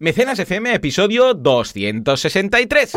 Mecenas FM, episodio 263.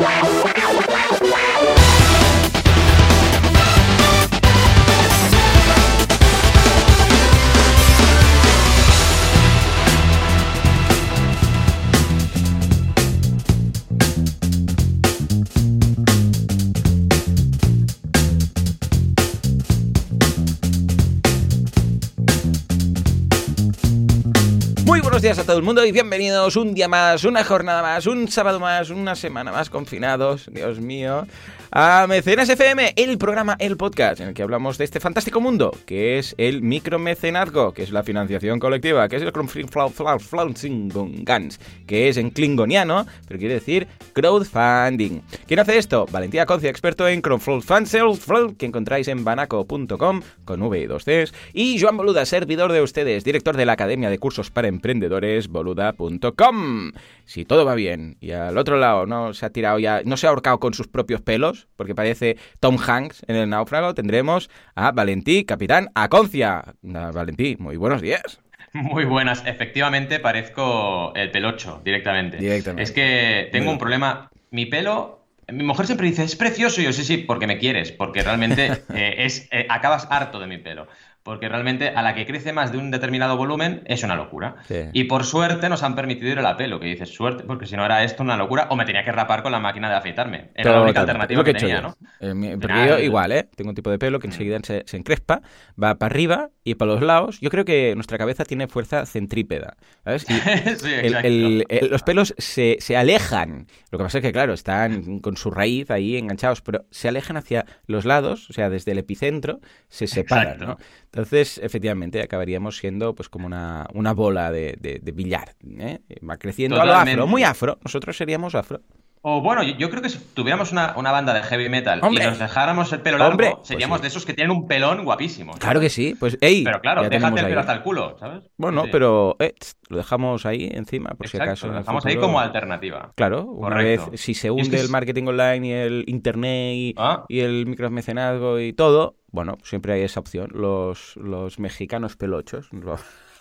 Días a todo el mundo y bienvenidos un día más, una jornada más, un sábado más, una semana más confinados, Dios mío, a Mecenas FM, el programa, el podcast en el que hablamos de este fantástico mundo, que es el micromecenazgo, que es la financiación colectiva, que es el Guns, que es en klingoniano, pero quiere decir crowdfunding. ¿Quién hace esto? Valentía Concia, experto en crowdfunding, que encontráis en banaco.com con V y dos Cs, y Joan Boluda, servidor de ustedes, director de la Academia de Cursos para Emprendedores, boluda.com. Si todo va bien y al otro lado no se ha tirado ya, no se ha ahorcado con sus propios pelos, porque parece Tom Hanks en el náufrago, tendremos a Valentí, capitán Aconcia. Valentí, muy buenos días. Muy buenas. Efectivamente, parezco el pelocho directamente. Directamente. Es que tengo un problema. Mi pelo. Mi mujer siempre dice, es precioso. Y yo, sí, sí, porque me quieres. Porque realmente eh, es, eh, acabas harto de mi pelo. Porque realmente a la que crece más de un determinado volumen es una locura. Sí. Y por suerte nos han permitido ir a la pelo, que dices suerte, porque si no era esto una locura, o me tenía que rapar con la máquina de afeitarme. Era la única alternativa que que, tenía, yo. ¿no? Eh, mi- porque Nada, yo igual, ¿eh? Tengo un tipo de pelo que enseguida se, se encrespa, va para arriba y para los lados. Yo creo que nuestra cabeza tiene fuerza centrípeda, ¿sabes? Y sí, el- el- los pelos se, se alejan. Lo que pasa es que, claro, están con su raíz ahí enganchados, pero se alejan hacia los lados, o sea, desde el epicentro, se separan. ¿no? Entonces, efectivamente, acabaríamos siendo pues como una, una bola de, de- de billar, ¿eh? Va creciendo a lo afro, muy afro. Nosotros seríamos afro. O bueno, yo, yo creo que si tuviéramos una, una banda de heavy metal Hombre. y nos dejáramos el pelo largo, Hombre, pues seríamos sí. de esos que tienen un pelón guapísimo. Claro que sí, pues, ey, Pero claro, déjate el ahí. pelo hasta el culo, ¿sabes? Bueno, Sí. pero eh, lo dejamos ahí encima, por si acaso. lo dejamos ahí como alternativa. Claro, una Correcto. vez, si se es hunde el marketing online y el internet y, Ah. y el micromecenazgo y todo, bueno, siempre hay esa opción. Los, los mexicanos pelochos,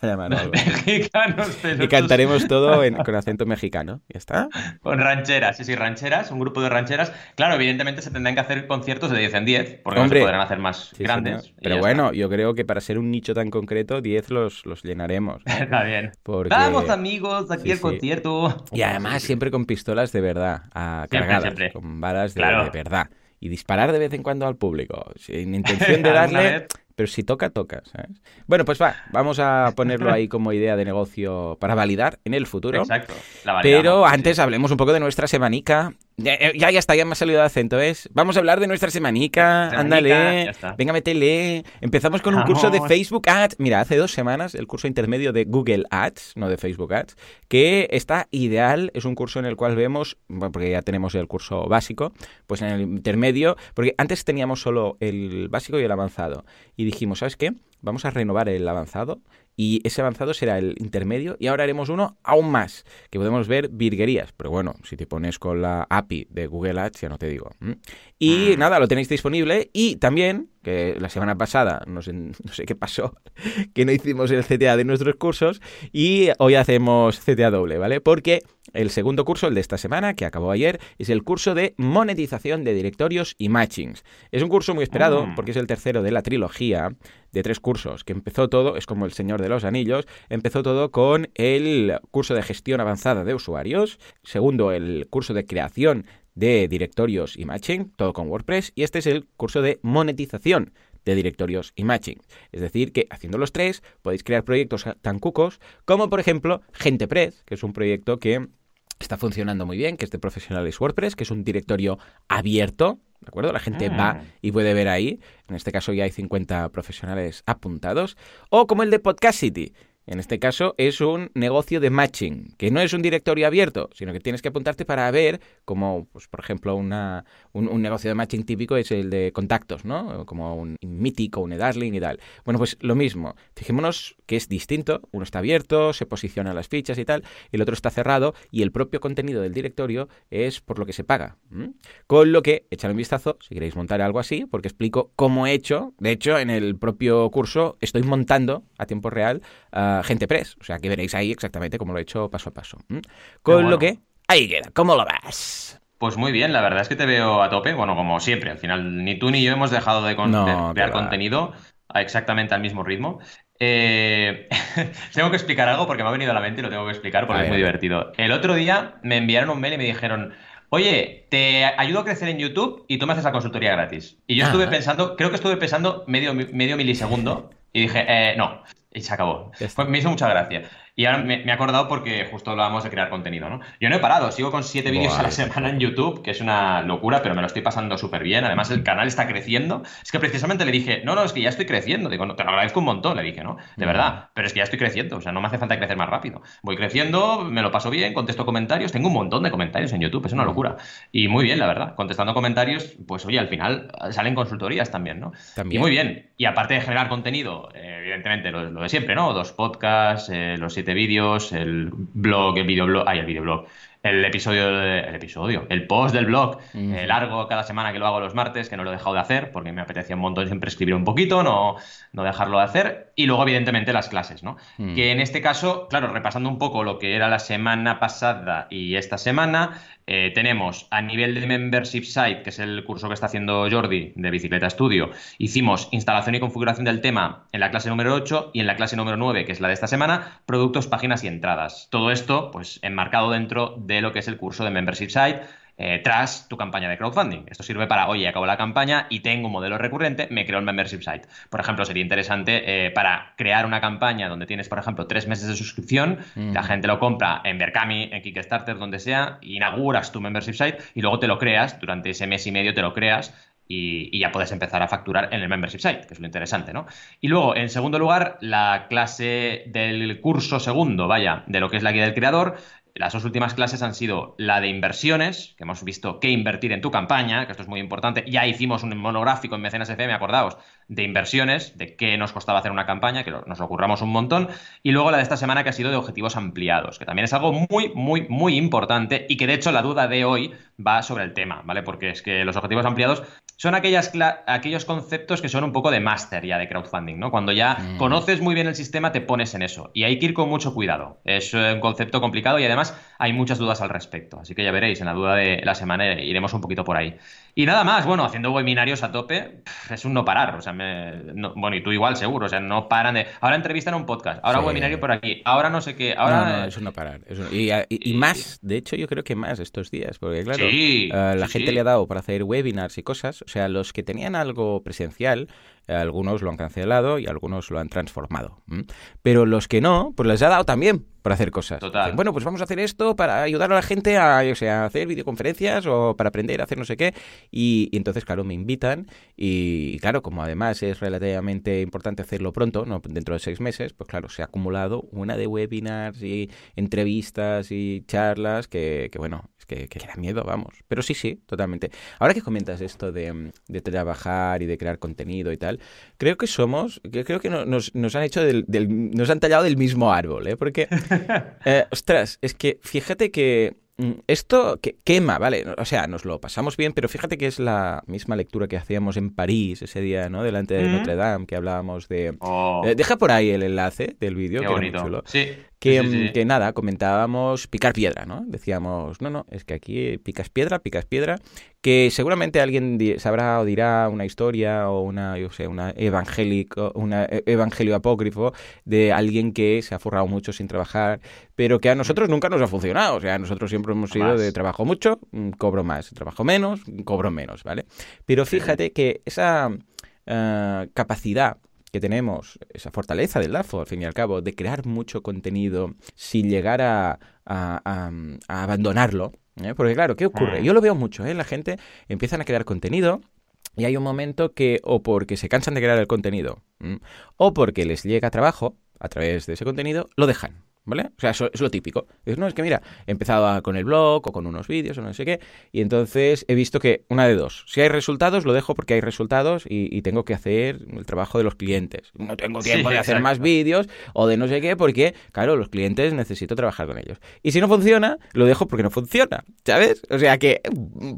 algo Y cantaremos todo en- con acento mexicano. ¿Ya está? Con rancheras, sí, sí, rancheras, un grupo de rancheras. Claro, evidentemente se tendrán que hacer conciertos de 10 en 10, porque Hombre. no se podrán hacer más Sí, grandes. Pero bueno, yo creo que para ser un nicho tan concreto, 10 los, los llenaremos. está. Bien. Porque... Vamos, amigos, aquí Sí, el concierto. Y además siempre con pistolas de verdad, Siempre, cargadas, siempre. con balas de, Claro. de verdad. Y disparar de vez en cuando al público, sin intención de ¿Alguna darle? Pero si toca, toca, ¿sabes? Bueno, pues va, vamos a ponerlo ahí como idea de negocio para validar en el futuro. Exacto. la validamos, Pero sí. antes hablemos un poco de nuestra semanica. Ya, ya, ya está, ya me ha salido de acento, ¿ves? Vamos a hablar de nuestra semanica. Semanica, Ándale. Venga, métele. Empezamos con un curso de. Facebook Ads. Mira, hace dos semanas el curso intermedio de Google Ads, no de Facebook Ads, que está ideal. Es un curso en el cual vemos, bueno, porque ya tenemos el curso básico, pues en el intermedio, porque antes teníamos solo el básico y el avanzado. Y dijimos, ¿sabes qué? Vamos a renovar el avanzado y ese avanzado será el intermedio y ahora haremos uno aún más, que podemos ver virguerías, pero bueno, si te pones con la API de Google Ads ya no te digo. ¿m? Y Ah. nada, lo tenéis disponible y también, que la semana pasada, no sé, no sé qué pasó, que no hicimos el CTA de nuestros cursos y hoy hacemos CTA doble, ¿vale? Porque el segundo curso, el de esta semana, que acabó ayer, es el curso de monetización de directorios y matchings. Es un curso muy esperado Mm. porque es el tercero de la trilogía de tres cursos, que empezó todo, es como el Señor de los Anillos, empezó todo con el curso de gestión avanzada de usuarios, segundo el curso de creación de directorios y matching, todo con WordPress, y este es el curso de monetización de directorios y matching. Es decir, que haciendo los tres podéis crear proyectos tan cucos como por ejemplo GentePress, que es un proyecto que está funcionando muy bien, que es de Profesionales WordPress, que es un directorio abierto, ¿de acuerdo? La gente Mm. va y puede ver ahí, en este caso ya hay 50 profesionales apuntados, o como el de Podcastity, En este caso es un negocio de matching, que no es un directorio abierto, sino que tienes que apuntarte para ver, como, pues, por ejemplo, un, negocio de matching típico es el de contactos, ¿no? Como un Mythic o un eDarling y tal. Bueno, pues lo mismo. Fijémonos que es distinto. Uno está abierto, se posiciona las fichas y tal, el otro está cerrado, y el propio contenido del directorio es por lo que se paga. Con lo que, echad un vistazo si queréis montar algo así, porque explico cómo he hecho. De hecho, en el propio curso estoy montando a tiempo real Gente Press. O sea, que veréis ahí exactamente cómo lo he hecho paso a paso. Con lo que ahí queda. ¿Cómo lo vas? Pues muy bien, la verdad es que te veo a tope. Bueno, como siempre, al final ni tú ni yo hemos dejado de, crear contenido exactamente al mismo ritmo. Eh, tengo que explicar algo porque me ha venido a la mente y lo tengo que explicar porque es muy divertido. El otro día me enviaron un mail y me dijeron, oye, te ayudo a crecer en YouTube y tú me haces la consultoría gratis. Y yo estuve pensando, creo que estuve pensando medio, medio milisegundo y dije, eh, no, y se acabó. me hizo mucha gracia. Y ahora me, he acordado porque justo hablábamos de crear contenido, ¿no? Yo no he parado, sigo con siete vídeos a la semana en YouTube, que es una locura, pero me lo estoy pasando súper bien. Además, el canal está creciendo. Es que precisamente le dije, no, no, es que ya estoy creciendo. Digo, no, te lo agradezco un montón, le dije, ¿no? De mm. verdad, pero es que ya estoy creciendo, o sea, no me hace falta crecer más rápido. Voy creciendo, me lo paso bien, contesto comentarios, tengo un montón de comentarios en YouTube, es una locura. Y muy bien, la verdad, contestando comentarios, pues oye, al final salen consultorías también, ¿no? También. Y muy bien. Y aparte de generar contenido, eh, evidentemente, lo, de siempre, ¿no? Dos podcasts, eh, los siete vídeos, el blog, el videoblog, ay, el videoblog, el episodio, el episodio, el post del blog, eh, largo cada semana que lo hago los martes, que no lo he dejado de hacer porque me apetecía un montón siempre escribir un poquito, no, no dejarlo de hacer. Y luego, evidentemente, las clases, ¿no? Mm. Que en este caso, claro, repasando un poco lo que era la semana pasada y esta semana, eh, tenemos a nivel de Membership Site, que es el curso que está haciendo Jordi de Bicicleta Studio, hicimos instalación y configuración del tema en la clase número 8 y en la clase número 9, que es la de esta semana, productos, páginas y entradas. Todo esto, pues, enmarcado dentro de lo que es el curso de Membership Site eh, tras tu campaña de crowdfunding. Esto sirve para, oye, acabo la campaña y tengo un modelo recurrente, me creo el membership site. Por ejemplo, sería interesante eh, para crear una campaña donde tienes, por ejemplo, tres meses de suscripción, la gente lo compra en Berkami, en Kickstarter, donde sea, inauguras tu membership site y luego te lo creas, durante ese mes y medio te lo creas y, ya puedes empezar a facturar en el membership site, que es lo interesante, ¿no? Y luego, en segundo lugar, la clase del curso segundo, vaya, de lo que es la guía del creador, las dos últimas clases han sido la de inversiones, que hemos visto qué invertir en tu campaña, que esto es muy importante. Ya hicimos un monográfico en Mecenas FM, acordaos, de inversiones, de qué nos costaba hacer una campaña, que nos lo curramos un montón. Y luego la de esta semana que ha sido de objetivos ampliados, que también es algo muy, muy, muy importante y que de hecho la duda de hoy va sobre el tema, ¿vale? Porque es que los objetivos ampliados son aquellas aquellos conceptos que son un poco de máster ya de crowdfunding, ¿no? Cuando ya mm. conoces muy bien el sistema, te pones en eso. Y hay que ir con mucho cuidado. Es un concepto complicado y además hay muchas dudas al respecto. Así que ya veréis, en la duda de la semana iremos un poquito por ahí. Y nada más, bueno, haciendo webinarios a tope, es un no parar. O sea, bueno, y tú igual seguro, o sea, no paran de. Ahora entrevistan a un podcast, ahora webinario por aquí, ahora no sé qué, ahora. No, es un no parar. Y, más, de hecho, yo creo que más estos días, porque claro, eh, la gente le ha dado para hacer webinars y cosas. O sea, los que tenían algo presencial, algunos lo han cancelado y algunos lo han transformado. Pero los que no, pues les ha dado también para hacer cosas. bueno, pues vamos a hacer esto para ayudar a la gente a, o sea, hacer videoconferencias o para aprender a hacer no sé qué. Y, entonces, claro, me invitan y, claro, como además es relativamente importante hacerlo pronto, no dentro de seis meses, pues claro, se ha acumulado una de webinars y entrevistas y charlas que, que bueno, que, que, da miedo, vamos. Pero sí, sí, totalmente. Ahora que comentas esto de, de trabajar y de crear contenido y tal, creo que somos, creo que nos, nos han hecho del, nos han tallado del mismo árbol, ¿eh? Porque Eh, ostras, es que fíjate que mm, esto que quema, ¿vale? O sea, nos lo pasamos bien, pero fíjate que es la misma lectura que hacíamos en París ese día, ¿no? Delante de Notre Dame, que hablábamos de... Oh. Eh, deja por ahí el enlace del vídeo, que bonito. chulo. Sí. Que, que, nada, comentábamos picar piedra, ¿no? Decíamos, no, no, es que aquí picas piedra, picas piedra, que seguramente alguien sabrá o dirá una historia o una, yo sé, una evangélico, una e, evangelio apócrifo de alguien que se ha forrado mucho sin trabajar, pero que a nosotros nunca nos ha funcionado. O sea, nosotros siempre hemos sido de trabajo mucho, mm, cobro más, trabajo menos, cobro menos, ¿vale? Pero fíjate que esa eh, capacidad que tenemos, esa fortaleza del lazo, al fin y al cabo, de crear mucho contenido sin llegar a, abandonarlo. ¿eh? Porque claro, ¿qué ocurre? Mm. Yo lo veo mucho, ¿eh? La gente empiezan a crear contenido y hay un momento que o porque se cansan de crear el contenido o porque les llega trabajo a través de ese contenido, lo dejan. ¿Vale? O sea, eso es lo típico. Dices, no, es que mira, he empezado con el blog o con unos vídeos o no sé qué, y entonces he visto que una de dos. Si hay resultados, lo dejo porque hay resultados y, tengo que hacer el trabajo de los clientes. No tengo tiempo de hacer más vídeos o de no sé qué, porque, claro, los clientes necesito trabajar con ellos. Y si no funciona, lo dejo porque no funciona, ¿sabes? O sea que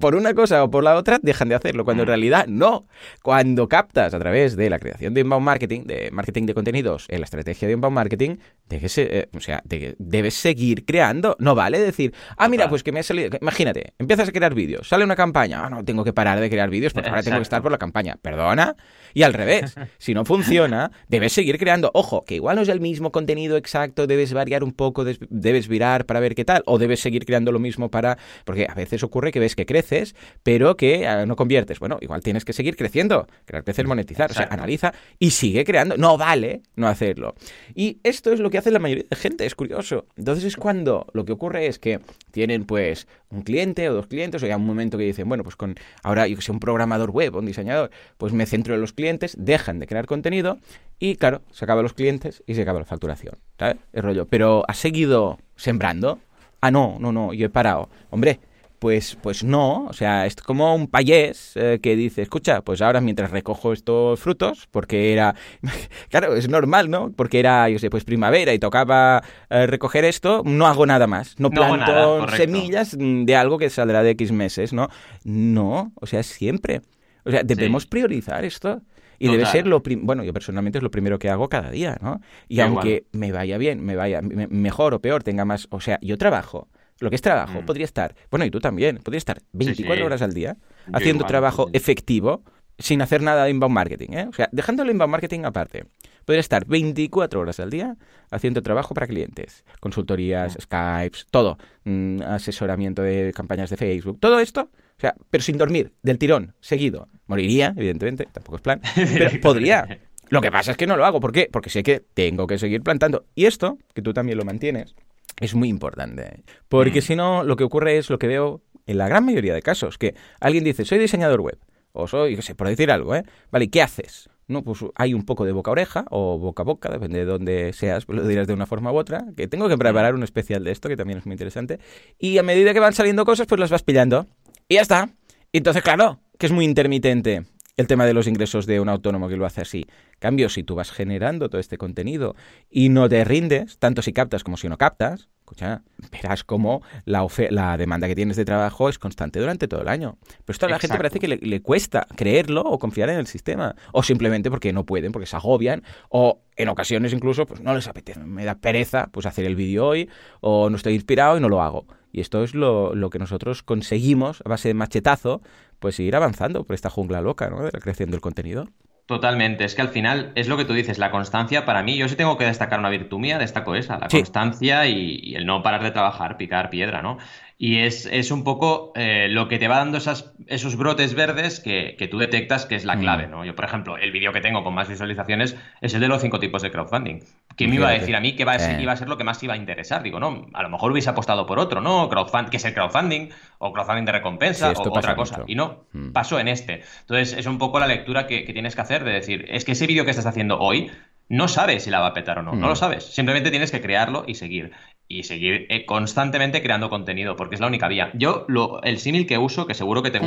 por una cosa o por la otra dejan de hacerlo, cuando en mm. realidad no. Cuando captas a través de la creación de inbound marketing, de marketing de contenidos en la estrategia de inbound marketing, déjese, eh, o sea, debes seguir creando. No vale decir, ah, mira, pues que me ha salido. Imagínate, empiezas a crear vídeos, sale una campaña, ah, no, tengo que parar de crear vídeos porque ahora tengo que estar por la campaña. Perdona. Y al revés, si no funciona, debes seguir creando. Ojo, que igual no es el mismo contenido exacto, debes variar un poco, debes virar para ver qué tal, o debes seguir creando lo mismo para. Porque a veces ocurre que ves que creces, pero que ah, no conviertes. Bueno, igual tienes que seguir creciendo, crear, crecer, monetizar. O sea, analiza y sigue creando. No vale no hacerlo. Y esto es lo que hace la mayoría de gente, es curioso. Entonces es cuando lo que ocurre es que tienen pues un cliente o dos clientes, o ya un momento que dicen, bueno, pues con ahora yo que sé, un programador web, un diseñador, pues me centro en los clientes, dejan de crear contenido y claro, se acaban los clientes y se acaba la facturación, ¿sabes? El rollo. Pero ¿has seguido sembrando? Ah, no, no, no, yo he parado. Hombre, pues, pues no, o sea, es como un payés eh, que dice, escucha, pues ahora mientras recojo estos frutos, porque era, claro, es normal, ¿no? Porque era, yo sé, pues primavera y tocaba eh, recoger esto, no hago nada más, no, planto semillas de algo que saldrá de X meses, ¿no? No, o sea, siempre. O sea, debemos priorizar esto. Y debe ser lo bueno, yo personalmente es lo primero que hago cada día, ¿no? Y aunque me vaya bien, me vaya mejor o peor, tenga más, o sea, yo trabajo lo que es trabajo, mm. podría estar, bueno, y tú también, podría estar 24 horas al día haciendo trabajo efectivo sin hacer nada de inbound marketing, ¿eh? O sea, dejando el inbound marketing aparte, podría estar 24 horas al día haciendo trabajo para clientes, consultorías, mm. Skypes, todo, mm, asesoramiento de campañas de Facebook, todo esto, o sea, pero sin dormir, del tirón, seguido. Moriría, evidentemente, tampoco es plan, pero podría. Lo que pasa es que no lo hago, ¿por qué? Porque sé que tengo que seguir plantando. Y esto, que tú también lo mantienes, es muy importante. Porque mm. si no, lo que ocurre es lo que veo en la gran mayoría de casos, que alguien dice, soy diseñador web, o soy, qué sé, por decir algo, ¿eh? Vale, ¿qué haces? No, pues hay un poco de boca a oreja o boca a boca, depende de dónde seas, lo dirás de una forma u otra, que tengo que preparar un especial de esto, que también es muy interesante, y a medida que van saliendo cosas, pues las vas pillando. Y ya está. Entonces, claro, que es muy intermitente el tema de los ingresos de un autónomo que lo hace así. Cambio, si tú vas generando todo este contenido y no te rindes, tanto si captas como si no captas, escucha, verás cómo la, la demanda que tienes de trabajo es constante durante todo el año. Pero esto a la gente parece que le, cuesta creerlo o confiar en el sistema. O simplemente porque no pueden, porque se agobian, o en ocasiones incluso pues no les apetece, me da pereza pues hacer el vídeo hoy, o no estoy inspirado y no lo hago. Y esto es lo, lo, que nosotros conseguimos a base de machetazo, pues seguir avanzando por esta jungla loca, ¿no? De la creación del contenido. Totalmente, es que al final es lo que tú dices, la constancia para mí, yo sí tengo que destacar una virtud mía, destaco esa, la constancia y, el no parar de trabajar, picar piedra, ¿no? Y es, es un poco eh, lo que te va dando esas, esos brotes verdes que, que, tú detectas que es la clave, mm. ¿no? Yo, por ejemplo, el vídeo que tengo con más visualizaciones es el de los cinco tipos de crowdfunding. ¿Quién me iba a decir a mí que va a ser, eh. iba a ser lo que más iba a interesar? Digo, no, a lo mejor hubiese apostado por otro, ¿no? Crowdfund, que es el crowdfunding, o crowdfunding de recompensa, o otra cosa. Y no, mm. pasó en este. Entonces, es un poco la lectura que, que tienes que hacer de decir, es que ese vídeo que estás haciendo hoy no sabes si la va a petar o no, no lo mm. sabes. Simplemente tienes que crearlo y seguir y seguir eh, constantemente creando contenido, porque es la única vía. Yo, lo, el símil que uso, que seguro que te mm.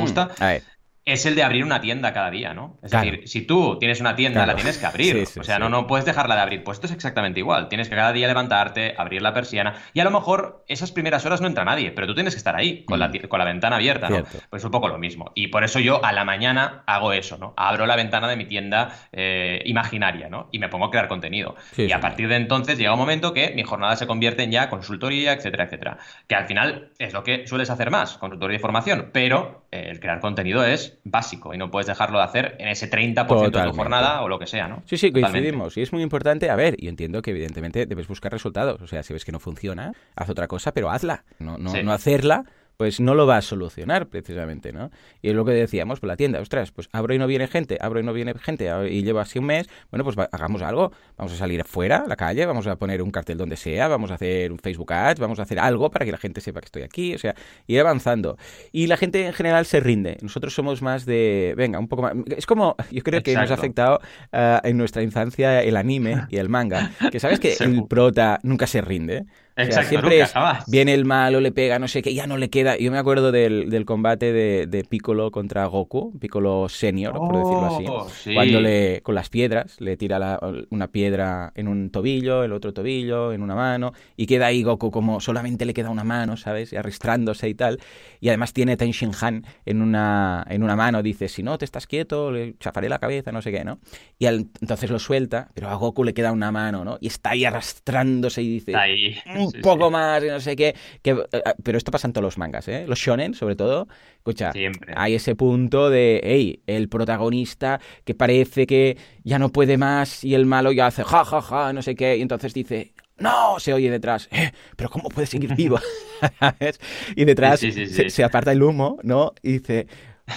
Es el de abrir una tienda cada día, ¿no? Es decir, si tú tienes una tienda, la tienes que abrir. o sea, no, no puedes dejarla de abrir. Pues esto es exactamente igual. Tienes que cada día levantarte, abrir la persiana. Y a lo mejor esas primeras horas no entra nadie, pero tú tienes que estar ahí, con, la, mm. con la ventana abierta, ¿no? Pues es un poco lo mismo. Y por eso yo a la mañana hago eso, ¿no? Abro la ventana de mi tienda eh, imaginaria, ¿no? Y me pongo a crear contenido. y a partir de entonces llega un momento que mi jornada se convierte en ya consultoría, etcétera, etcétera. Que al final es lo que sueles hacer más, consultoría y formación. Pero el crear contenido es básico y no puedes dejarlo de hacer en ese 30% de tu jornada o lo que sea, ¿no? Sí, sí, coincidimos. Y es muy importante, a ver, yo entiendo que evidentemente debes buscar resultados. O sea, si ves que no funciona, haz otra cosa, pero hazla. No, no, no hacerla pues no lo va a solucionar precisamente, ¿no? Y es lo que decíamos, pues la tienda, ostras, pues abro y no viene gente, abro y no viene gente y llevo así un mes, bueno, pues hagamos algo, vamos a salir afuera, a la calle, vamos a poner un cartel donde sea, vamos a hacer un Facebook Ads, vamos a hacer algo para que la gente sepa que estoy aquí, o sea, ir avanzando. Y la gente en general se rinde, nosotros somos más de, venga, un poco más, es como, yo creo que nos ha afectado uh, en nuestra infancia el anime y el manga, que sabes que el prota nunca se rinde. Exacto, siempre viene el malo, le pega, no sé qué, ya no le queda. Yo me acuerdo del, del combate de, de, Piccolo contra Goku, Piccolo Senior, por decirlo así. Oh, Cuando le, con las piedras, le tira una piedra en un tobillo, el otro tobillo, en una mano, y queda ahí Goku como solamente le queda una mano, ¿sabes? Y arrastrándose y tal. Y además tiene Ten Han en una, en una mano, dice, si no te estás quieto, le chafaré la cabeza, no sé qué, ¿no? Y entonces lo suelta, pero a Goku le queda una mano, ¿no? Y está ahí arrastrándose y dice... Ahí un poco más y no sé qué. Que, eh, eh, pero esto pasa en todos los mangas, ¿eh? Los shonen, sobre todo. Escucha, hay ese punto de, hey, el protagonista que parece que ya no puede más y el malo ya hace ja, ja, ja, no sé qué. Y entonces dice, no, se oye detrás, eh, pero ¿cómo puede seguir vivo? y detrás se, se, aparta el humo, ¿no? Y dice,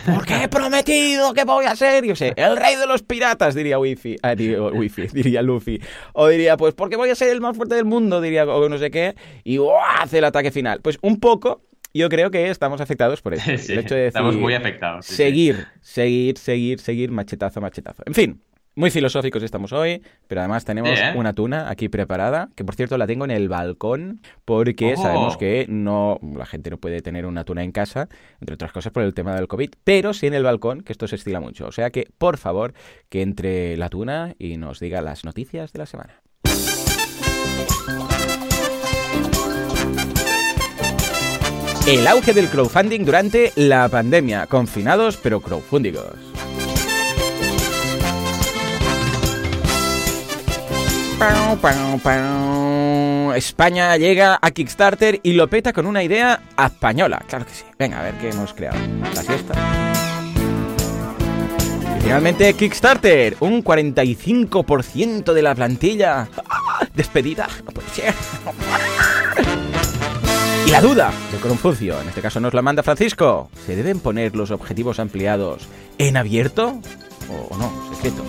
porque he prometido que voy a ser, yo sé, el rey de los piratas, diría Wifi, ah, diría, Wifi, diría Luffy. O diría, pues porque voy a ser el más fuerte del mundo, diría, o no sé qué, y hace el ataque final. Pues un poco, yo creo que estamos afectados por eso. estamos muy afectados. seguir, seguir, seguir, seguir, machetazo, machetazo. En fin, muy filosóficos estamos hoy, pero además tenemos ¿eh? una tuna aquí preparada, que por cierto la tengo en el balcón, porque sabemos que no la gente no puede tener una tuna en casa, entre otras cosas por el tema del COVID, pero sí en el balcón, que esto se estila mucho. O sea que, por favor, que entre la tuna y nos diga las noticias de la semana. El auge del crowdfunding durante la pandemia, confinados pero crowdfundingos. España llega a Kickstarter y lo peta con una idea española. Claro que sí. Venga, a ver qué hemos creado. La siesta. finalmente, Kickstarter. Un 45% de la plantilla. Despedida. No puede ser. Y la duda de Confucio, en este caso nos la manda Francisco. ¿Se deben poner los objetivos ampliados en abierto o no? Secreto.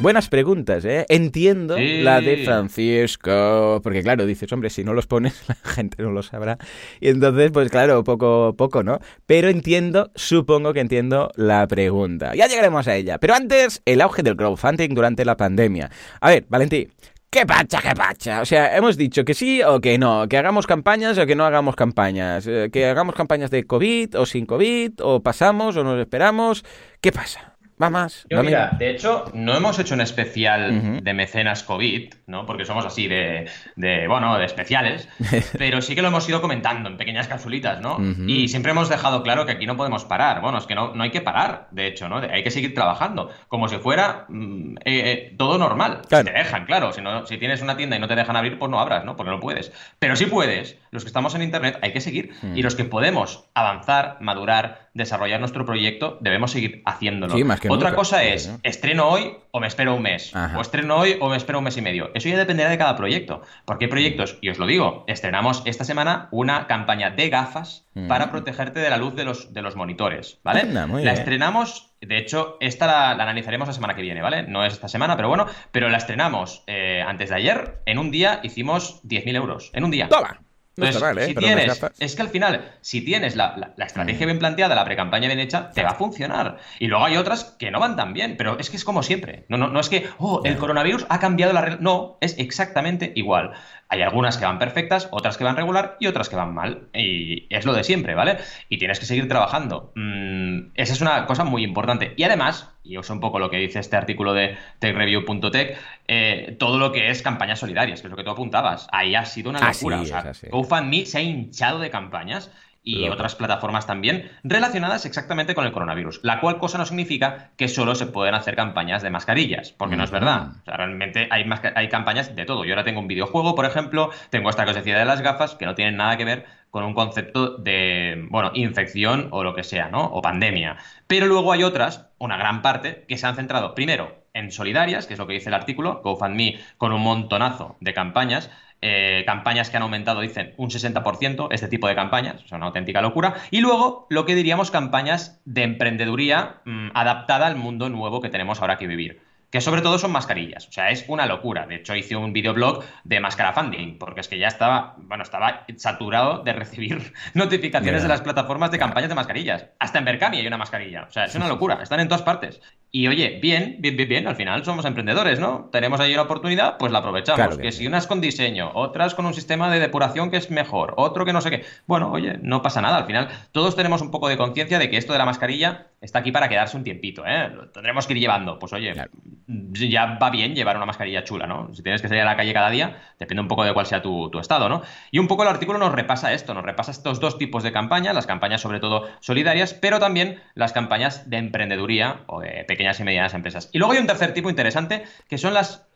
Buenas preguntas, ¿eh? Entiendo la de Francisco, porque claro, dices, hombre, si no los pones, la gente no lo sabrá. Y entonces, pues claro, poco, poco, ¿no? Pero entiendo, supongo que entiendo la pregunta. Ya llegaremos a ella. Pero antes, el auge del crowdfunding durante la pandemia. A ver, Valentí, ¿Qué pacha, qué pacha? O sea, hemos dicho que sí o que no, que hagamos campañas o que no hagamos campañas, eh, que hagamos campañas de COVID o sin COVID, o pasamos o nos esperamos. ¿Qué pasa? Va más. Yo, mira, de hecho, no hemos hecho un especial de mecenas COVID, ¿no? Porque somos así de, de, bueno, de especiales, pero sí que lo hemos ido comentando en pequeñas capsulitas, ¿no? Y siempre hemos dejado claro que aquí no podemos parar. Bueno, es que no, no hay que parar, de hecho, ¿no? Hay que seguir trabajando, como si fuera mm, eh, eh, todo normal. Si te dejan, claro. Si, no, si tienes una tienda y no te dejan abrir, pues no abras, ¿no? Porque no puedes. Pero si puedes, los que estamos en Internet hay que seguir. Y los que podemos avanzar, madurar, desarrollar nuestro proyecto, debemos seguir haciéndolo. Otra cosa es, estreno hoy o me espero un mes. O estreno hoy o me espero un mes y medio. Eso ya dependerá de cada proyecto. Porque hay proyectos, y os lo digo, estrenamos esta semana una campaña de gafas para protegerte de la luz de los, de los monitores, ¿vale? la estrenamos de hecho, esta la, analizaremos la semana que viene, ¿vale? No es esta semana, pero bueno, pero la estrenamos eh, antes de ayer. En un día hicimos 10.000 euros. En un día. ¡Toma! No está mal, ¿eh? si tienes, es que al final, si tienes la, estrategia bien planteada, la pre-campaña bien hecha, te va a funcionar. Y luego hay otras que no van tan bien, pero es que es como siempre. No, no, no es que, oh, el coronavirus ha cambiado la regla. No, es exactamente igual. Hay algunas que van perfectas, otras que van regular y otras que van mal. Y es lo de siempre, ¿vale? Y tienes que seguir trabajando. Mm, esa es una cosa muy importante. Y además, y uso un poco lo que dice este artículo de techreview.tech, eh, todo lo que es campañas solidarias, que es lo que tú apuntabas. Ahí ha sido una locura. o sea, GoFundMe se ha hinchado de campañas y otras plataformas también relacionadas exactamente con el coronavirus, la cual cosa no significa que solo se pueden hacer campañas de mascarillas, porque no es verdad. O sea, realmente hay, hay campañas de todo. Yo ahora tengo un videojuego, por ejemplo, tengo esta que decía de las gafas, que no tienen nada que ver con un concepto de, bueno, infección o lo que sea, ¿no? O pandemia. Pero luego hay otras, una gran parte, que se han centrado primero en solidarias, que es lo que dice el artículo, GoFundMe con un montonazo de campañas, eh, campañas que han aumentado, dicen, un 60%, este tipo de campañas, es una auténtica locura. Y luego, lo que diríamos, campañas de emprendeduría mm, adaptada al mundo nuevo que tenemos ahora que vivir que sobre todo son mascarillas. O sea, es una locura. De hecho, hice un videoblog de máscara funding, porque es que ya estaba, bueno, estaba saturado de recibir notificaciones de las plataformas de campañas de mascarillas. Hasta en Berkami hay una mascarilla. O sea, es una locura. Están en todas partes. Y oye, bien, bien, bien, bien. Al final somos emprendedores, ¿no? Tenemos ahí una oportunidad, pues la aprovechamos. que, si unas con diseño, otras con un sistema de depuración que es mejor, otro que no sé qué. Bueno, oye, no pasa nada. Al final, todos tenemos un poco de conciencia de que esto de la mascarilla está aquí para quedarse un tiempito, ¿eh? Lo tendremos que ir llevando. Pues oye, ya va bien llevar una mascarilla chula, ¿no? Si tienes que salir a la calle cada día, depende un poco de cuál sea tu, estado, ¿no? Y un poco el artículo nos repasa esto, nos repasa estos dos tipos de campañas, las campañas sobre todo solidarias, pero también las campañas de emprendeduría o de pequeñas y medianas empresas. Y luego hay un tercer tipo interesante, que son las,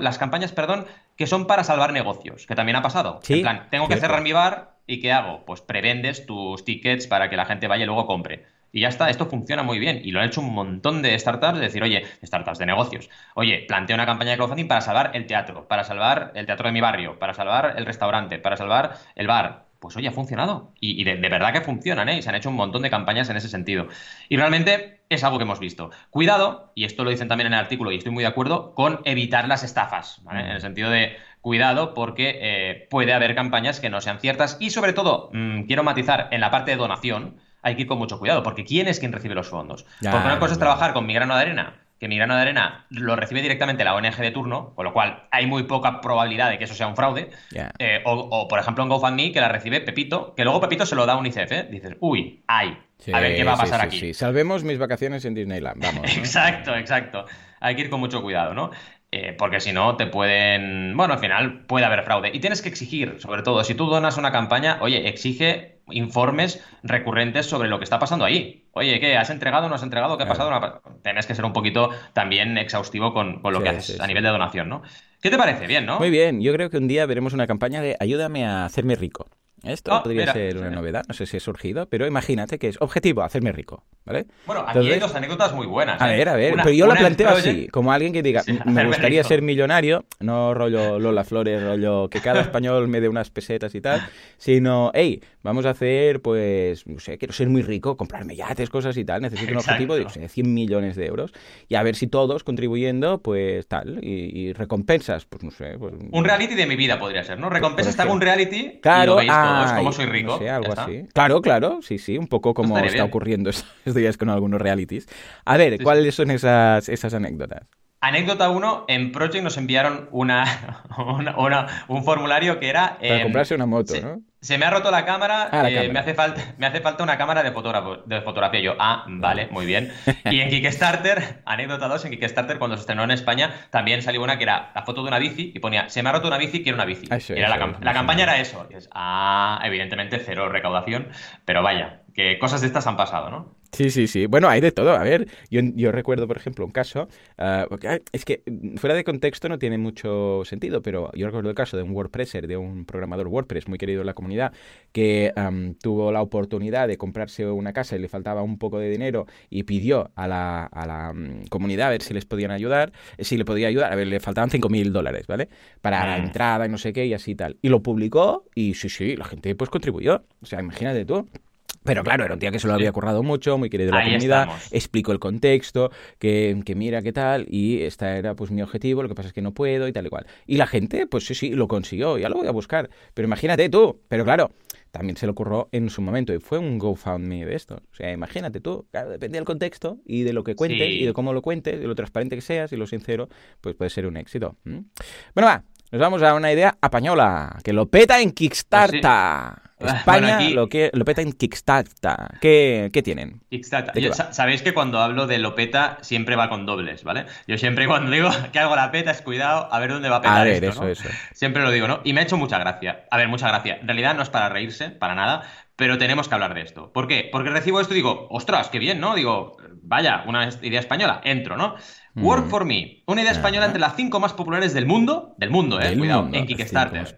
las campañas, perdón, que son para salvar negocios, que también ha pasado. en plan, tengo que cerrar mi bar y ¿qué hago? Pues prevendes tus tickets para que la gente vaya y luego compre. Y ya está, esto funciona muy bien. Y lo han hecho un montón de startups, de decir, oye, startups de negocios. Oye, planteo una campaña de crowdfunding para salvar el teatro, para salvar el teatro de mi barrio, para salvar el restaurante, para salvar el bar. Pues oye, ha funcionado. Y, de, verdad que funcionan, ¿eh? Y se han hecho un montón de campañas en ese sentido. Y realmente es algo que hemos visto. Cuidado, y esto lo dicen también en el artículo y estoy muy de acuerdo, con evitar las estafas. En el sentido de cuidado porque eh, puede haber campañas que no sean ciertas y sobre todo, mm, quiero matizar en la parte de donación, hay que ir con mucho cuidado, porque ¿quién es quien recibe los fondos? porque una cosa es trabajar con mi grano de arena, que mi grano de arena lo recibe directamente la ONG de turno, con lo cual hay muy poca probabilidad de que eso sea un fraude. Eh, o, por ejemplo, en GoFundMe, que la recibe Pepito, que luego Pepito se lo da a UNICEF, ¿eh? Dices, uy, ay, a ver qué va a pasar aquí. Sí, Salvemos mis vacaciones en Disneyland, vamos. exacto, exacto. Hay que ir con mucho cuidado, ¿no? Eh, porque si no, te pueden. Bueno, al final puede haber fraude. Y tienes que exigir, sobre todo, si tú donas una campaña, oye, exige informes recurrentes sobre lo que está pasando ahí. Oye, ¿qué? ¿Has entregado o no has entregado? ¿Qué ha pasado? Tienes que ser un poquito también exhaustivo con, lo que haces a nivel de donación, ¿no? ¿Qué te parece? Bien, ¿no? Muy bien. Yo creo que un día veremos una campaña de ayúdame a hacerme rico. Esto ah, podría ser una novedad, no sé si ha surgido, pero imagínate que es objetivo, hacerme rico, ¿vale? Bueno, aquí hay dos anécdotas muy buenas. A ¿eh? ver, a ver, pero yo lo planteo así, como alguien que diga, me gustaría ser millonario, no rollo Lola Flores, rollo que cada español me dé unas pesetas y tal, sino, hey, vamos a hacer, pues, no sé, quiero ser muy rico, comprarme yates, cosas y tal, necesito un objetivo de, 100 millones de euros, y a ver si todos contribuyendo, pues tal, y, recompensas, pues no sé. Pues, un reality de mi vida podría ser, ¿no? Recompensas, te hago un reality claro, y lo ah, como soy rico. algo así. Claro, claro, sí, sí, un poco como está ocurriendo estos días con algunos realities. A ver, ¿cuáles son esas, esas anécdotas? Anécdota 1, en Project nos enviaron una, un formulario que era... Para comprarse una moto, ¿no? Se me ha roto la cámara, ah, eh, Me, hace falta, me hace falta una cámara de, de fotografía. Yo, ah, vale, muy bien. Y en Kickstarter, anécdota 2, en Kickstarter, cuando se estrenó en España, también salió una que era la foto de una bici y ponía, se me ha roto una bici, quiero una bici. la, campaña era eso. ah, evidentemente cero recaudación, pero vaya, que cosas de estas han pasado, ¿no? Sí, sí, sí. Bueno, hay de todo. A ver, yo, yo recuerdo, por ejemplo, un caso, porque, es que mm, fuera de contexto no tiene mucho sentido, pero yo recuerdo el caso de un WordPresser, de un programador WordPress muy querido en la comunidad, que tuvo la oportunidad de comprarse una casa y le faltaba un poco de dinero y pidió a la, a la mm, comunidad a ver si les podían ayudar, eh, si le podía ayudar, a ver, le faltaban 5.000 dólares, ¿vale? Para la ah. entrada y no sé qué y así tal. Y lo publicó y sí, sí, la gente pues contribuyó. O sea, imagínate tú. Pero claro, era un tío que se lo había currado mucho, muy querido de la comunidad, explico el contexto, que, que, mira qué tal, y este era pues mi objetivo, lo que pasa es que no puedo y tal y cual. Y la gente, pues sí, sí, lo consiguió, ya lo voy a buscar. Pero imagínate tú, pero claro, también se lo ocurrió en su momento y fue un GoFundMe de esto. O sea, imagínate tú, claro, depende del contexto y de lo que cuentes y de cómo lo cuentes, de lo transparente que seas y lo sincero, pues puede ser un éxito. Bueno, va, nos vamos a una idea apañola, que lo peta en Kickstarter. España lo, que, lo peta en Kickstarter. ¿Qué, qué tienen? Kickstarter. Sabéis que cuando hablo de lo peta siempre va con dobles, ¿vale? Yo siempre cuando digo que hago la peta es cuidado a ver dónde va a petar. A ver, eso, eso. Siempre lo digo, ¿no? Y me ha hecho mucha gracia. A ver, mucha gracia. En realidad no es para reírse, para nada, pero tenemos que hablar de esto. ¿Por qué? Porque recibo esto y digo, ostras, qué bien, ¿no? Digo, vaya, una idea española, entro, ¿no? Work mm. for Me, una idea española entre las cinco más populares del mundo, del mundo, eh, cuidado, en Kickstarter.